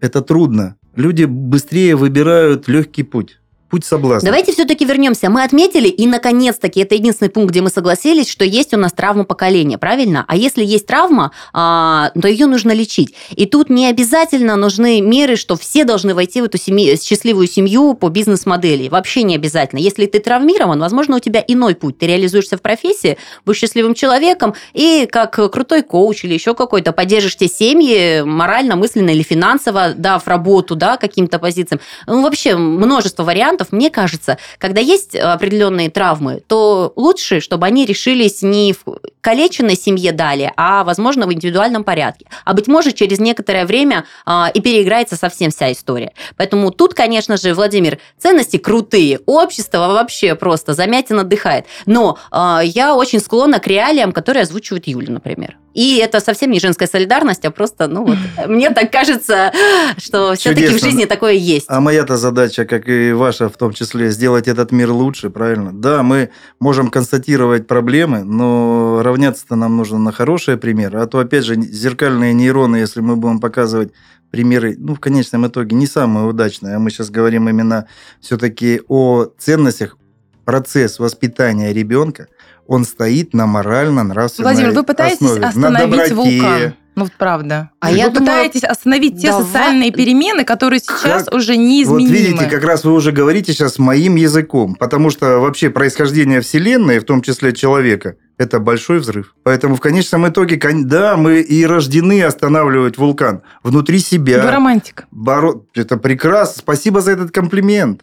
это трудно. Люди быстрее выбирают легкий путь. Путь соблазна. Давайте все-таки вернемся. Мы отметили, и наконец-таки это единственный пункт, где мы согласились, что есть у нас травма поколения, правильно? А если есть травма, а, то ее нужно лечить. И тут не обязательно нужны меры, что все должны войти в эту семью, счастливую семью по бизнес-модели. Вообще не обязательно. Если ты травмирован, возможно, у тебя иной путь. Ты реализуешься в профессии, будешь счастливым человеком и как крутой коуч или еще какой-то поддержишь те семьи морально, мысленно или финансово, дав работу да, каким-то позициям. Ну, вообще множество вариантов. Мне кажется, когда есть определенные травмы, то лучше, чтобы они решились не в калеченной семье далее, а, возможно, в индивидуальном порядке. А, быть может, через некоторое время а, и переиграется совсем вся история. Поэтому тут, конечно же, Владимир, ценности крутые, общество вообще просто замятин отдыхает. Но а, я очень склонна к реалиям, которые озвучивает Юля, например. И это совсем не женская солидарность, а просто, ну вот, мне так кажется, что все-таки в жизни такое есть. А моя-то задача, как и ваша в том числе, сделать этот мир лучше, правильно? Да, мы можем констатировать проблемы, но равняться-то нам нужно на хорошие примеры. А то, опять же, зеркальные нейроны, если мы будем показывать примеры, ну, в конечном итоге, не самые удачные, а мы сейчас говорим именно все-таки о ценностях, процесс воспитания ребенка, он стоит на морально-нравственной Владимир, вы пытаетесь основе, на остановить доброте. вулкан. Ну, вот правда. А вы я думаю, пытаетесь остановить те давай- социальные перемены, которые сейчас Как- уже Вот неизменимы. видите, как раз вы уже говорите сейчас моим языком, потому что вообще происхождение Вселенной, в том числе человека, это большой взрыв. Поэтому в конечном итоге, да, мы и рождены останавливать вулкан внутри Вы себя. романтик. Боро- Это прекрасно. Спасибо за этот комплимент.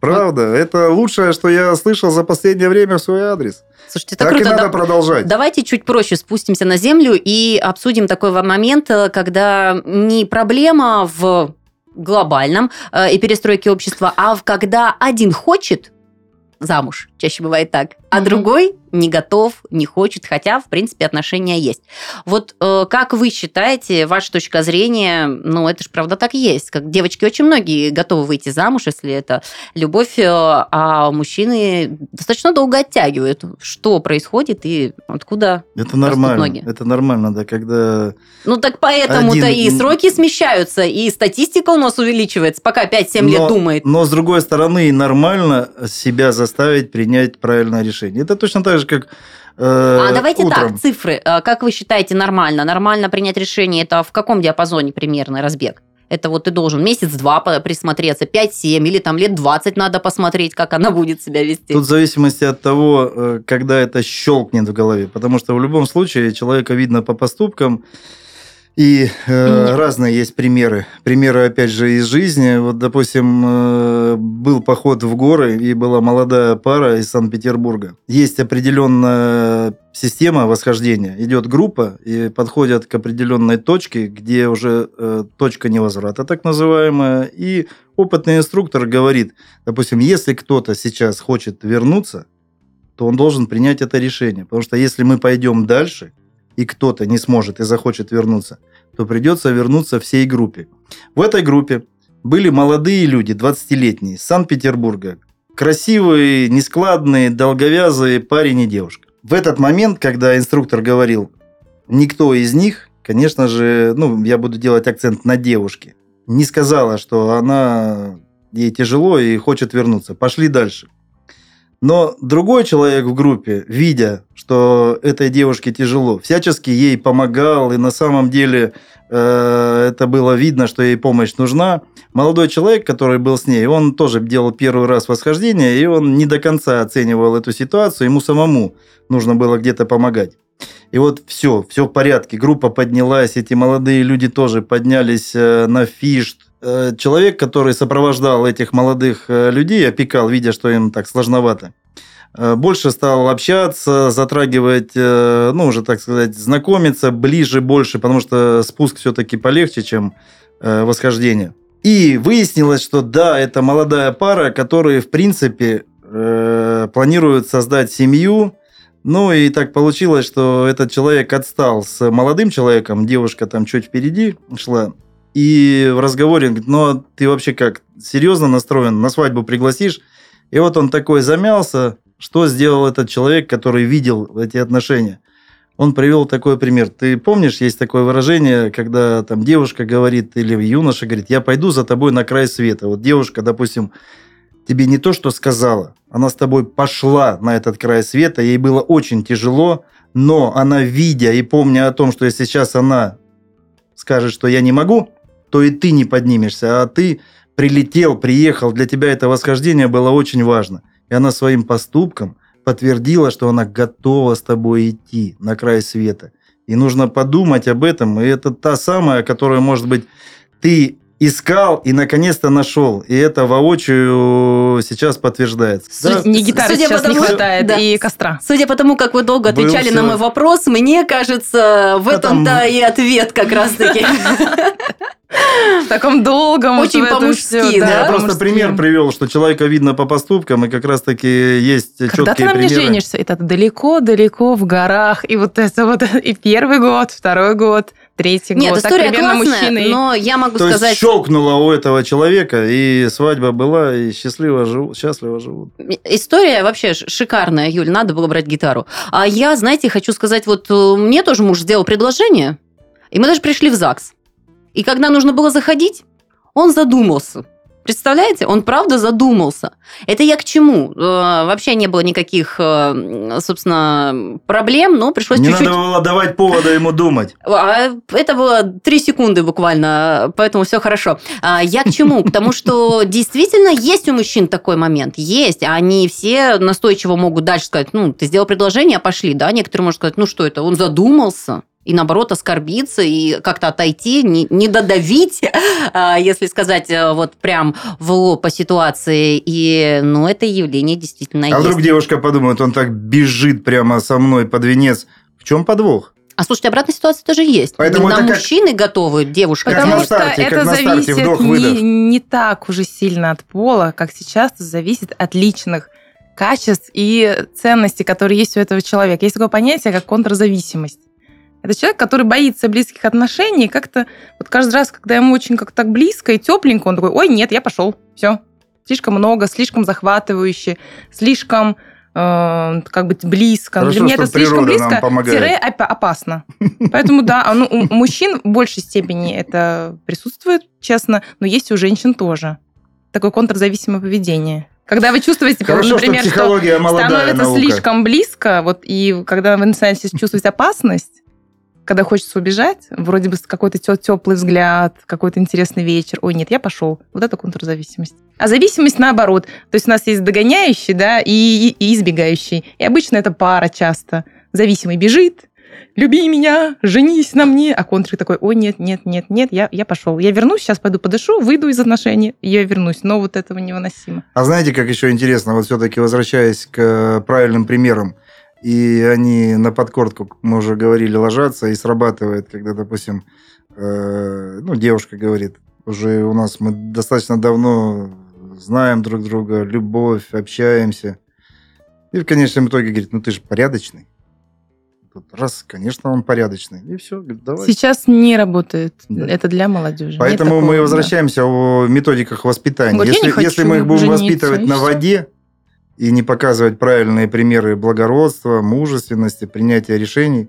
Правда, это лучшее, что я слышал за последнее время в свой адрес. Слушайте, это Так круто. и надо да. продолжать. Давайте чуть проще спустимся на землю и обсудим такой момент, э, когда не проблема в глобальном э, и перестройке общества, а в когда один хочет замуж, чаще бывает так, а Мгм. другой не готов, не хочет, хотя, в принципе, отношения есть. Вот э, как вы считаете, ваша точка зрения, ну, это же правда так есть, как девочки очень многие готовы выйти замуж, если это любовь, э, а мужчины достаточно долго оттягивают. Что происходит и откуда? Это нормально. ноги. Это нормально, да, когда Ну, так поэтому-то Один- и сроки смещаются, и статистика у нас увеличивается, пока 5-7 лет думает. Но, с другой стороны, нормально себя заставить принять правильное решение. Это точно так же, как э, А давайте утром. так, цифры. А Как вы считаете нормально? Нормально принять решение, это в каком диапазоне примерно разбег? Это вот ты должен месяц-два присмотреться, 5-7, или там лет 20 надо посмотреть, как она будет себя вести. Тут в зависимости от того, э, когда это щелкнет в голове. Потому что в любом случае человека видно по поступкам. И э, разные есть примеры. Примеры, опять же, из жизни. Вот, допустим, э, был поход в горы, и была молодая пара из Санкт-Петербурга. Есть определенная система восхождения. Идет группа, и подходят к определенной точке, где уже э, точка невозврата, так называемая. И опытный инструктор говорит, допустим, если кто-то сейчас хочет вернуться, то он должен принять это решение. Потому что если мы пойдем дальше, и кто-то не сможет и захочет вернуться, то придется вернуться всей группе. В этой группе были молодые люди, 20-летние, из Санкт-Петербурга. Красивые, нескладные, долговязые парень и девушка. В этот момент, когда инструктор говорил, никто из них, конечно же, ну, я буду делать акцент на девушке, не сказала, что она ей тяжело и хочет вернуться. Пошли дальше. Но другой человек в группе, видя, что этой девушке тяжело, всячески ей помогал, и на самом деле э, это было видно, что ей помощь нужна. Молодой человек, который был с ней, он тоже делал первый раз восхождение, и он не до конца оценивал эту ситуацию, ему самому нужно было где-то помогать. И вот все, все в порядке, группа поднялась, эти молодые люди тоже поднялись э, на фишт, человек, который сопровождал этих молодых э, людей, опекал, видя, что им так сложновато, э, больше стал общаться, затрагивать, ну, уже, так сказать, знакомиться ближе, больше, потому что спуск все-таки полегче, чем восхождение. И выяснилось, что да, это молодая пара, которые, в принципе, планируют создать семью, ну и так получилось, что этот человек отстал с молодым человеком, девушка там чуть впереди шла, и в разговоре он говорит, ну, ты вообще как, серьезно настроен, на свадьбу пригласишь? И вот он такой замялся, что сделал этот человек, который видел эти отношения. Он привел такой пример. Ты помнишь, есть такое выражение, когда там девушка говорит или юноша говорит, я пойду за тобой на край света. Вот девушка, допустим, тебе не то, что сказала, она с тобой пошла на этот край света, ей было очень тяжело, но она, видя и помня о том, что сейчас она скажет, что я не могу, то и ты не поднимешься, а ты прилетел, приехал, для тебя это восхождение было очень важно. И она своим поступком подтвердила, что она готова с тобой идти на край света. И нужно подумать об этом. И это та самая, которая, может быть, ты искал и наконец-то нашел. И это воочию сейчас подтверждается. Судя, да? Не гитары Судя сейчас потому, не хватает да. и костра. Судя по тому, как вы долго отвечали Был на мой вопрос, мне кажется, в этом-то и ответ как раз-таки. В таком долгом. Очень по-мужски, да? Я просто пример привел, что человека видно по поступкам, и как раз-таки есть четкие Когда ты на мне женишься, это далеко-далеко в горах, и вот это вот и первый год, второй год, третий Нет, год. история классная, мужчины... но я могу То сказать... есть щелкнула у этого человека, и свадьба была, и счастливо живут, счастливо живут. История вообще шикарная, Юль, надо было брать гитару. А я, знаете, хочу сказать, вот э, мне тоже муж сделал предложение, и мы даже пришли в ЗАГС. И когда нужно было заходить, он задумался. Представляете, он правда задумался. Это я к чему? Э, вообще не было никаких, э, собственно, проблем, но пришлось не чуть-чуть... надо было давать повода ему думать. А, это было три секунды буквально, поэтому все хорошо. А, я к чему? Потому что действительно есть у мужчин такой момент. Есть. Они все настойчиво могут дальше сказать, ну, ты сделал предложение, а пошли, да? Некоторые могут сказать, ну, что это? Он задумался и наоборот оскорбиться и как-то отойти, не, не додавить, а, если сказать э, вот прям в лоб по ситуации. И, ну, это явление действительно а есть. А вдруг девушка подумает, он так бежит прямо со мной под венец. В чем подвох? А слушайте, обратная ситуация тоже есть. Поэтому на мужчины как... готовы, девушка. Потому что старте, это зависит не, не так уже сильно от пола, как сейчас зависит от личных качеств и ценностей, которые есть у этого человека. Есть такое понятие, как контрзависимость. Это человек, который боится близких отношений, как-то вот каждый раз, когда ему очень как-то так близко и тепленько, он такой, ой, нет, я пошел, все, слишком много, слишком захватывающе, слишком э, как бы близко. Хорошо, Для меня это слишком близко, тире опасно. Поэтому да, ну, у мужчин в большей степени это присутствует, честно, но есть у женщин тоже. Такое контрзависимое поведение. Когда вы чувствуете, Хорошо, например, что, что становится наука. слишком близко, вот и когда вы начинаете чувствовать опасность, когда хочется убежать, вроде бы какой-то теплый взгляд, какой-то интересный вечер. Ой, нет, я пошел. Вот это контрзависимость. А зависимость наоборот. То есть у нас есть догоняющий, да, и, и, и избегающий. И обычно это пара часто. Зависимый бежит, люби меня, женись на мне. А контрик такой, ой, нет, нет, нет, нет, я, я пошел. Я вернусь, сейчас пойду подышу, выйду из отношений, я вернусь. Но вот этого невыносимо. А знаете, как еще интересно, вот все-таки возвращаясь к правильным примерам, и они на подкорку, мы уже говорили, ложатся, и срабатывает, когда, допустим, э, ну, девушка говорит, уже у нас мы достаточно давно знаем друг друга, любовь, общаемся. И в конечном итоге говорит, ну ты же порядочный. Тут раз, конечно, он порядочный. И все, говорит, давай. Сейчас не работает. Да. Это для молодежи. Поэтому такого, мы да. возвращаемся о методиках воспитания. Говорит, если, если мы их будем воспитывать на воде и не показывать правильные примеры благородства, мужественности, принятия решений,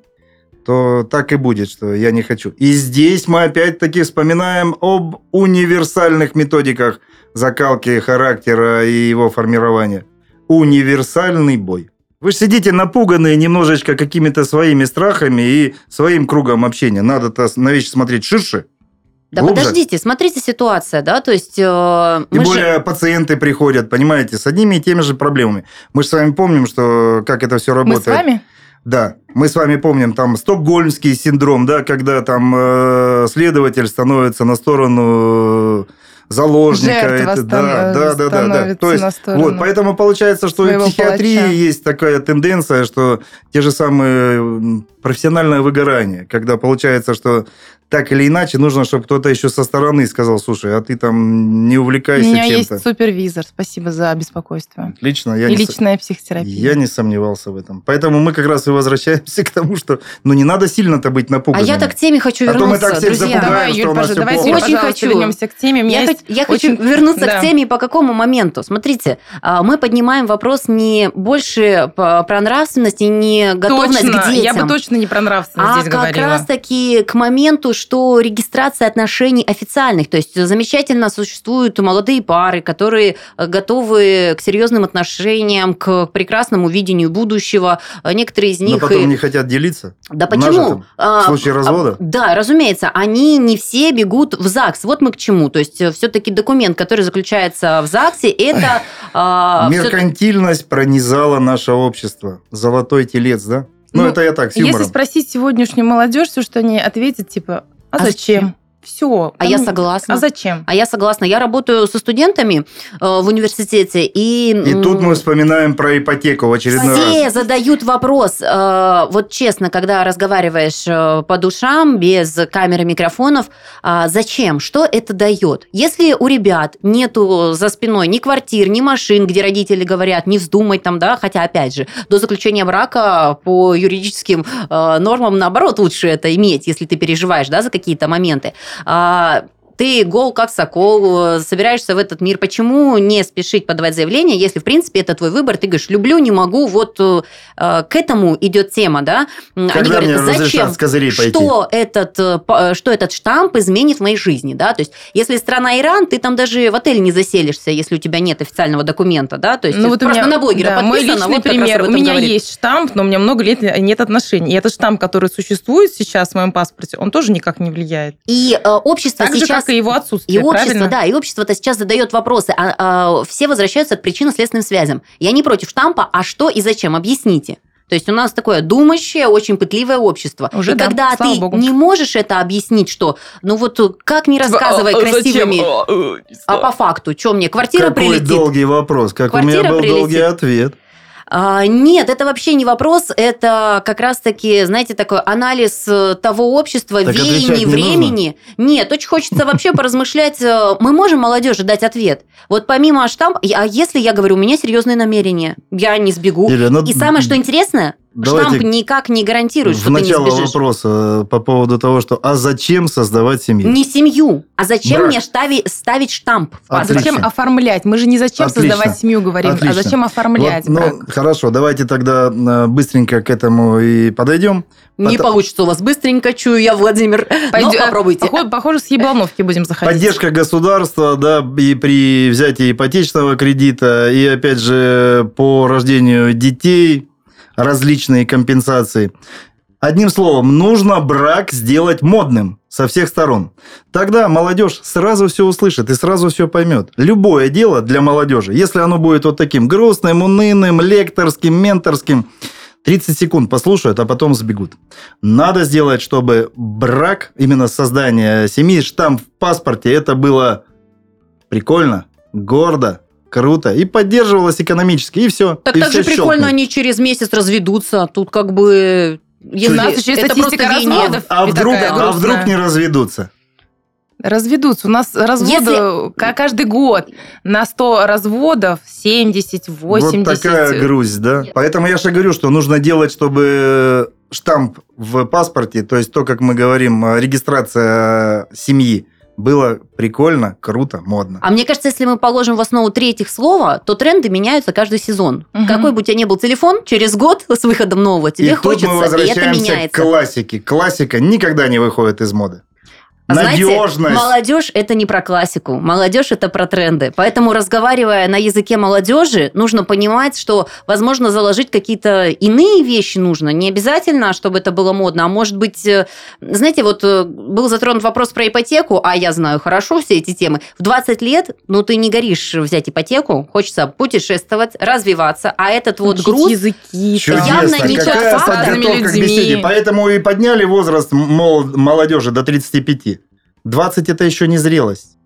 то так и будет, что я не хочу. И здесь мы опять-таки вспоминаем об универсальных методиках закалки характера и его формирования. Универсальный бой. Вы же сидите напуганные немножечко какими-то своими страхами и своим кругом общения. Надо-то на вещи смотреть ширше. Да Глубже. подождите, смотрите ситуация, да, то есть... э, Тем мы же- более пациенты приходят, понимаете, с одними и теми же проблемами. Мы же с вами помним, что как это все Мы работает. с вами? Да, мы с вами помним там стокгольмский синдром, да, когда там э, следователь становится на сторону заложника. Жертва Это- да, да, да, да, да. То есть, вот, поэтому получается, что и в психиатрии палача. есть такая тенденция, что те же самые профессиональное выгорание, когда получается, что так или иначе нужно, чтобы кто-то еще со стороны сказал, слушай, а ты там не У увлекайся меня чем-то. есть супервизор. Спасибо за беспокойство. Лично я и не, с- личная психотерапия. я не сомневался в этом. Поэтому мы как раз и возвращаемся к тому, что ну не надо сильно-то быть А напуганным. я так к теме хочу А то мы вернуться, так всех друзья. запугаем. Давай, что Юль, у всё давайте, плохо. Очень хочу. вернемся к теме. У меня Я, есть я хочу очень- вернуться да. к теме по какому моменту. Смотрите, а, мы поднимаем вопрос не больше про нравственность и не готовность Точно, к детям. я бы точно не про нравственность А здесь как говорила. раз-таки к моменту, что регистрация отношений официальных, то есть замечательно существуют молодые пары, которые э, готовы к серьезным отношениям, к прекрасному видению будущего. Э, Некоторые из Но них... потом и- не хотят делиться. Да почему? А, в случае развода? а, Да, разумеется, они не все бегут в ЗАГС. Вот мы к чему. То есть все-таки документ, который заключается в ЗАГСе, это... а, Меркантильность пронизала наше общество. Золотой телец, да? Ну, Ну, это я так, с Если спросить сегодняшнюю молодежь, все, что они ответят, типа, а, А зачем? Все. А я согласна. А зачем? А я согласна. Я работаю со студентами э, в университете, и... И тут мы вспоминаем про ипотеку в очередной Все раз. задают вопрос, э, вот честно, когда разговариваешь э, по душам, без камеры, микрофонов, а зачем? Что это дает? Если у ребят нету за спиной ни квартир, ни машин, где родители говорят, не вздумай там, да, хотя, опять же, до заключения брака по юридическим нормам, наоборот, лучше это иметь, если ты переживаешь, да, за какие-то моменты. А, ты гол как сокол, э, собираешься в этот мир. Почему не спешить подавать заявление, если, в принципе, это твой выбор? Ты говоришь, люблю, не могу. Вот э, э, к этому идет тема, да? Когда мне разрешат с козырей пойти? что этот, что этот штамп изменит в моей жизни, да? То есть, если страна Иран, ты там даже в отеле не заселишься, если у тебя нет официального документа, да? То есть, Ну, вот у просто меня, на блогера да, мой подписано, личный вот пример. У меня говорит. есть штамп, но у меня много лет нет отношений. И этот штамп, который существует сейчас в моем паспорте, он тоже никак не влияет. И э, общество Так же, сейчас... и его И отсутствие, общество, правильно? да, и общество-то сейчас задает вопросы, а, а, все возвращаются к причинно-следственным связям. Я не против штампа, а что и зачем? Объясните. То есть у нас такое думающее, очень пытливое общество. Уже и да, когда слава ты богу. не можешь это объяснить, что, ну вот как не рассказывай красивыми, а по факту, что мне, квартира Какой прилетит? долгий вопрос. Как у Квартира меня был прилетит. долгий ответ. А, нет, это вообще не вопрос, это как раз-таки, знаете, такой анализ э, того общества, Так веяний, не времени. Нет, очень хочется вообще поразмышлять. э, Мы можем молодежи дать ответ. Вот помимо штампа, а если я говорю, у меня серьезные намерения, я не сбегу. Ну, И самое, что интересно, давайте штамп никак не гарантирует, что ты не начало сбежишь. вопроса по поводу того, что а зачем создавать семью? Не семью, а зачем Брак. мне стави- ставить штамп? А паспорте? зачем оформлять? Мы же не зачем Отлично. создавать семью говорим, Отлично. а зачем оформлять Вот, брак? ну, хорошо, давайте тогда э, быстренько к этому и подойдем. Не Потом- получится у вас быстренько, чую я, Владимир. Пойдё- Но попробуйте. Похоже, похоже, с еблановки будем заходить. Поддержка государства, да, и при взятии ипотечного кредита, и опять же по рождению детей, различные компенсации. Одним словом, нужно брак сделать модным со всех сторон. Тогда молодежь сразу все услышит и сразу все поймет. Любое дело для молодежи, если оно будет вот таким грустным, унылым, лекторским, менторским, 30 секунд послушают, а потом сбегут. Надо сделать, чтобы брак, именно создание семьи, штамп в паспорте, это было прикольно, гордо, круто и поддерживалось экономически, и все. Так и так все же прикольно, щелкнет. они через месяц разведутся. Тут как бы... Если нас это просто разводов. А И вдруг, а вдруг не разведутся? Разведутся. У нас разводы Если- ка- каждый год на 100 разводов 70, 80. Вот такая грусть, да? Поэтому я же говорю, что нужно делать, чтобы штамп в паспорте, то есть то, как мы говорим, э, регистрация семьи, было прикольно, круто, модно. А мне кажется, если мы положим в основу третьих слова, то тренды меняются каждый сезон. Мгм. Какой бы у тебя ни был телефон, через год с выходом нового тебе и тут хочется, мы и это возвращаемся меняется. к классике. Классика никогда не выходит из моды. А Знаете, Надежность. молодежь это не про классику, молодежь это про тренды. Поэтому, разговаривая на языке молодежи, нужно понимать, что, возможно, заложить какие-то иные вещи нужно. Не обязательно, чтобы это было модно, а может быть, э, знаете, вот э, был затронут вопрос про ипотеку, а я знаю хорошо все эти темы. В 20 лет, ну, ты не горишь взять ипотеку, хочется путешествовать, развиваться, а этот вот Учить груз... языки. Чудесно. явно не Какая к людьми. беседе. Поэтому и подняли возраст мол- молодежи до 35. 20 это еще не зрелость.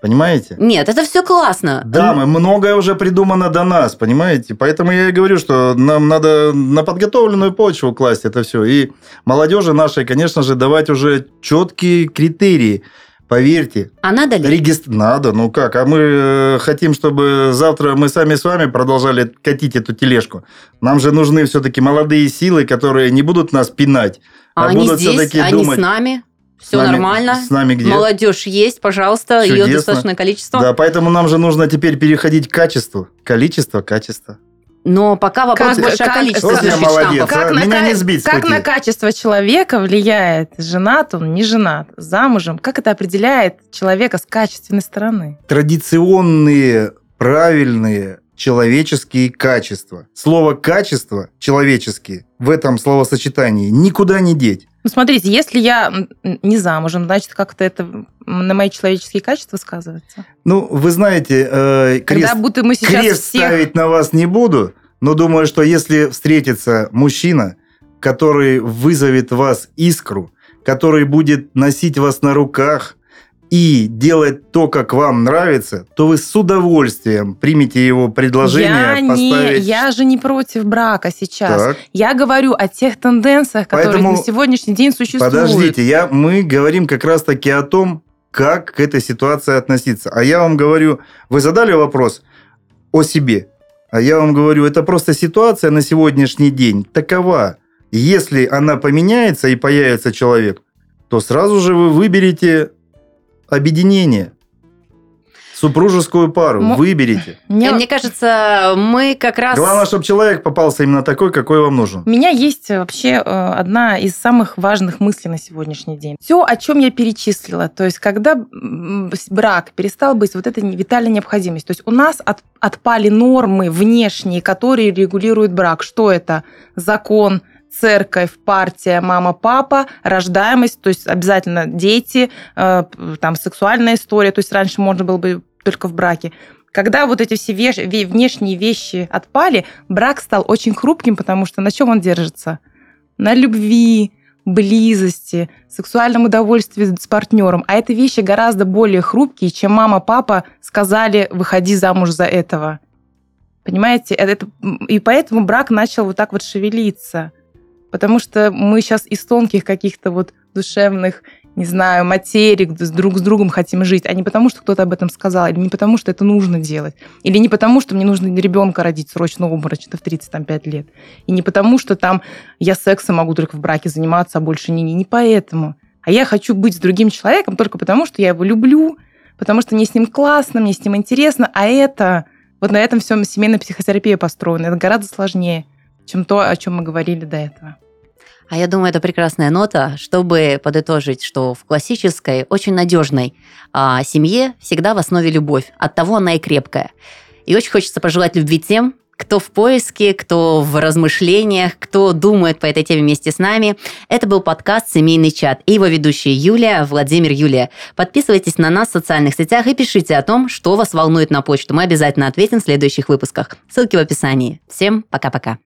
Понимаете? Нет, это все классно. Да, мы многое уже придумано до нас, понимаете? Поэтому я и говорю, что нам надо на подготовленную почву класть это все. И молодежи нашей, конечно же, давать уже четкие критерии. Поверьте, А надо ли? Регистр... Надо, ну как? А мы э, хотим, чтобы завтра мы сами с вами продолжали катить эту тележку. Нам же нужны все-таки молодые силы, которые не будут нас пинать, А а они будут здесь, всё-таки они думать. с нами. С Все нами- нормально. С нами где? Молодежь есть, пожалуйста, ее Чудесно. достаточное количество. Да, поэтому нам же нужно теперь переходить к качеству. Количество, качество. Но пока вопрос Как- большое как- количество Вот я звучит молодец, штампов. а? Меня не сбить как на качество человека влияет, женат он, не женат, замужем? Как это определяет человека с качественной стороны? Традиционные, правильные человеческие качества. Слово «качество» человеческие в этом словосочетании никуда не деть. Ну, смотрите, если я не замужем, значит, как-то это на мои человеческие качества сказывается. Ну, вы знаете, э, крест, Когда будто мы сейчас Крест всех... ставить на вас не буду, но думаю, что если встретится мужчина, который вызовет вас искру, который будет носить вас на руках и делать то, как вам нравится, то вы с удовольствием примете его предложение я, не, поставить... я же не против брака сейчас. Так, Я говорю о тех тенденциях, которые Поэтому- на сегодняшний день существуют. подождите, я, мы говорим как раз-таки о том, как к этой ситуации относиться. А я вам говорю, вы задали вопрос о себе, а я вам говорю, это просто ситуация на сегодняшний день такова. Если она поменяется и появится человек, то сразу же вы выберете объединение, супружескую пару, Мо- выберите. Мне- Мне кажется, мы как раз... Главное, чтобы человек попался именно такой, какой вам нужен. У меня есть вообще э, одна из самых важных мыслей на сегодняшний день. Все, о чем я перечислила, то есть когда м, брак перестал быть вот этой витальной необходимостью, то есть у нас от- отпали нормы внешние, которые регулируют брак. Что это? Закон, церковь, партия, мама, папа, рождаемость, то есть обязательно дети, э, там сексуальная история, то есть раньше можно было бы только в браке. Когда вот эти все внешние вещи отпали, брак стал очень хрупким, потому что на чем он держится? На любви, близости, сексуальном удовольствии с партнером. А это вещи гораздо более хрупкие, чем мама, папа сказали, выходи замуж за этого. Понимаете? Это, это- и поэтому брак начал вот так вот шевелиться. Потому что мы сейчас из тонких каких-то вот душевных, не знаю, материк с друг с другом хотим жить, а не потому, что кто-то об этом сказал, или не потому, что это нужно делать, или не потому, что мне нужно ребенка родить срочно обморочно в 35 лет, и не потому, что там я сексом могу только в браке заниматься, а больше не, не, не поэтому. А я хочу быть с другим человеком только потому, что я его люблю, потому что мне с ним классно, мне с ним интересно, а это, вот на этом всем семейная психотерапия построена, это гораздо сложнее, чем то, о чем мы говорили до этого. А я думаю, это прекрасная нота, чтобы подытожить, что в классической, очень надежной а, семье всегда в основе любовь. От того она и крепкая. И очень хочется пожелать любви тем, кто в поиске, кто в размышлениях, кто думает по этой теме вместе с нами. Это был подкаст «Семейный чат» и его ведущие Юлия, Владимир, Юлия. Подписывайтесь на нас в социальных сетях и пишите о том, что вас волнует на почту. Мы обязательно ответим в следующих выпусках. Ссылки в описании. Всем пока-пока.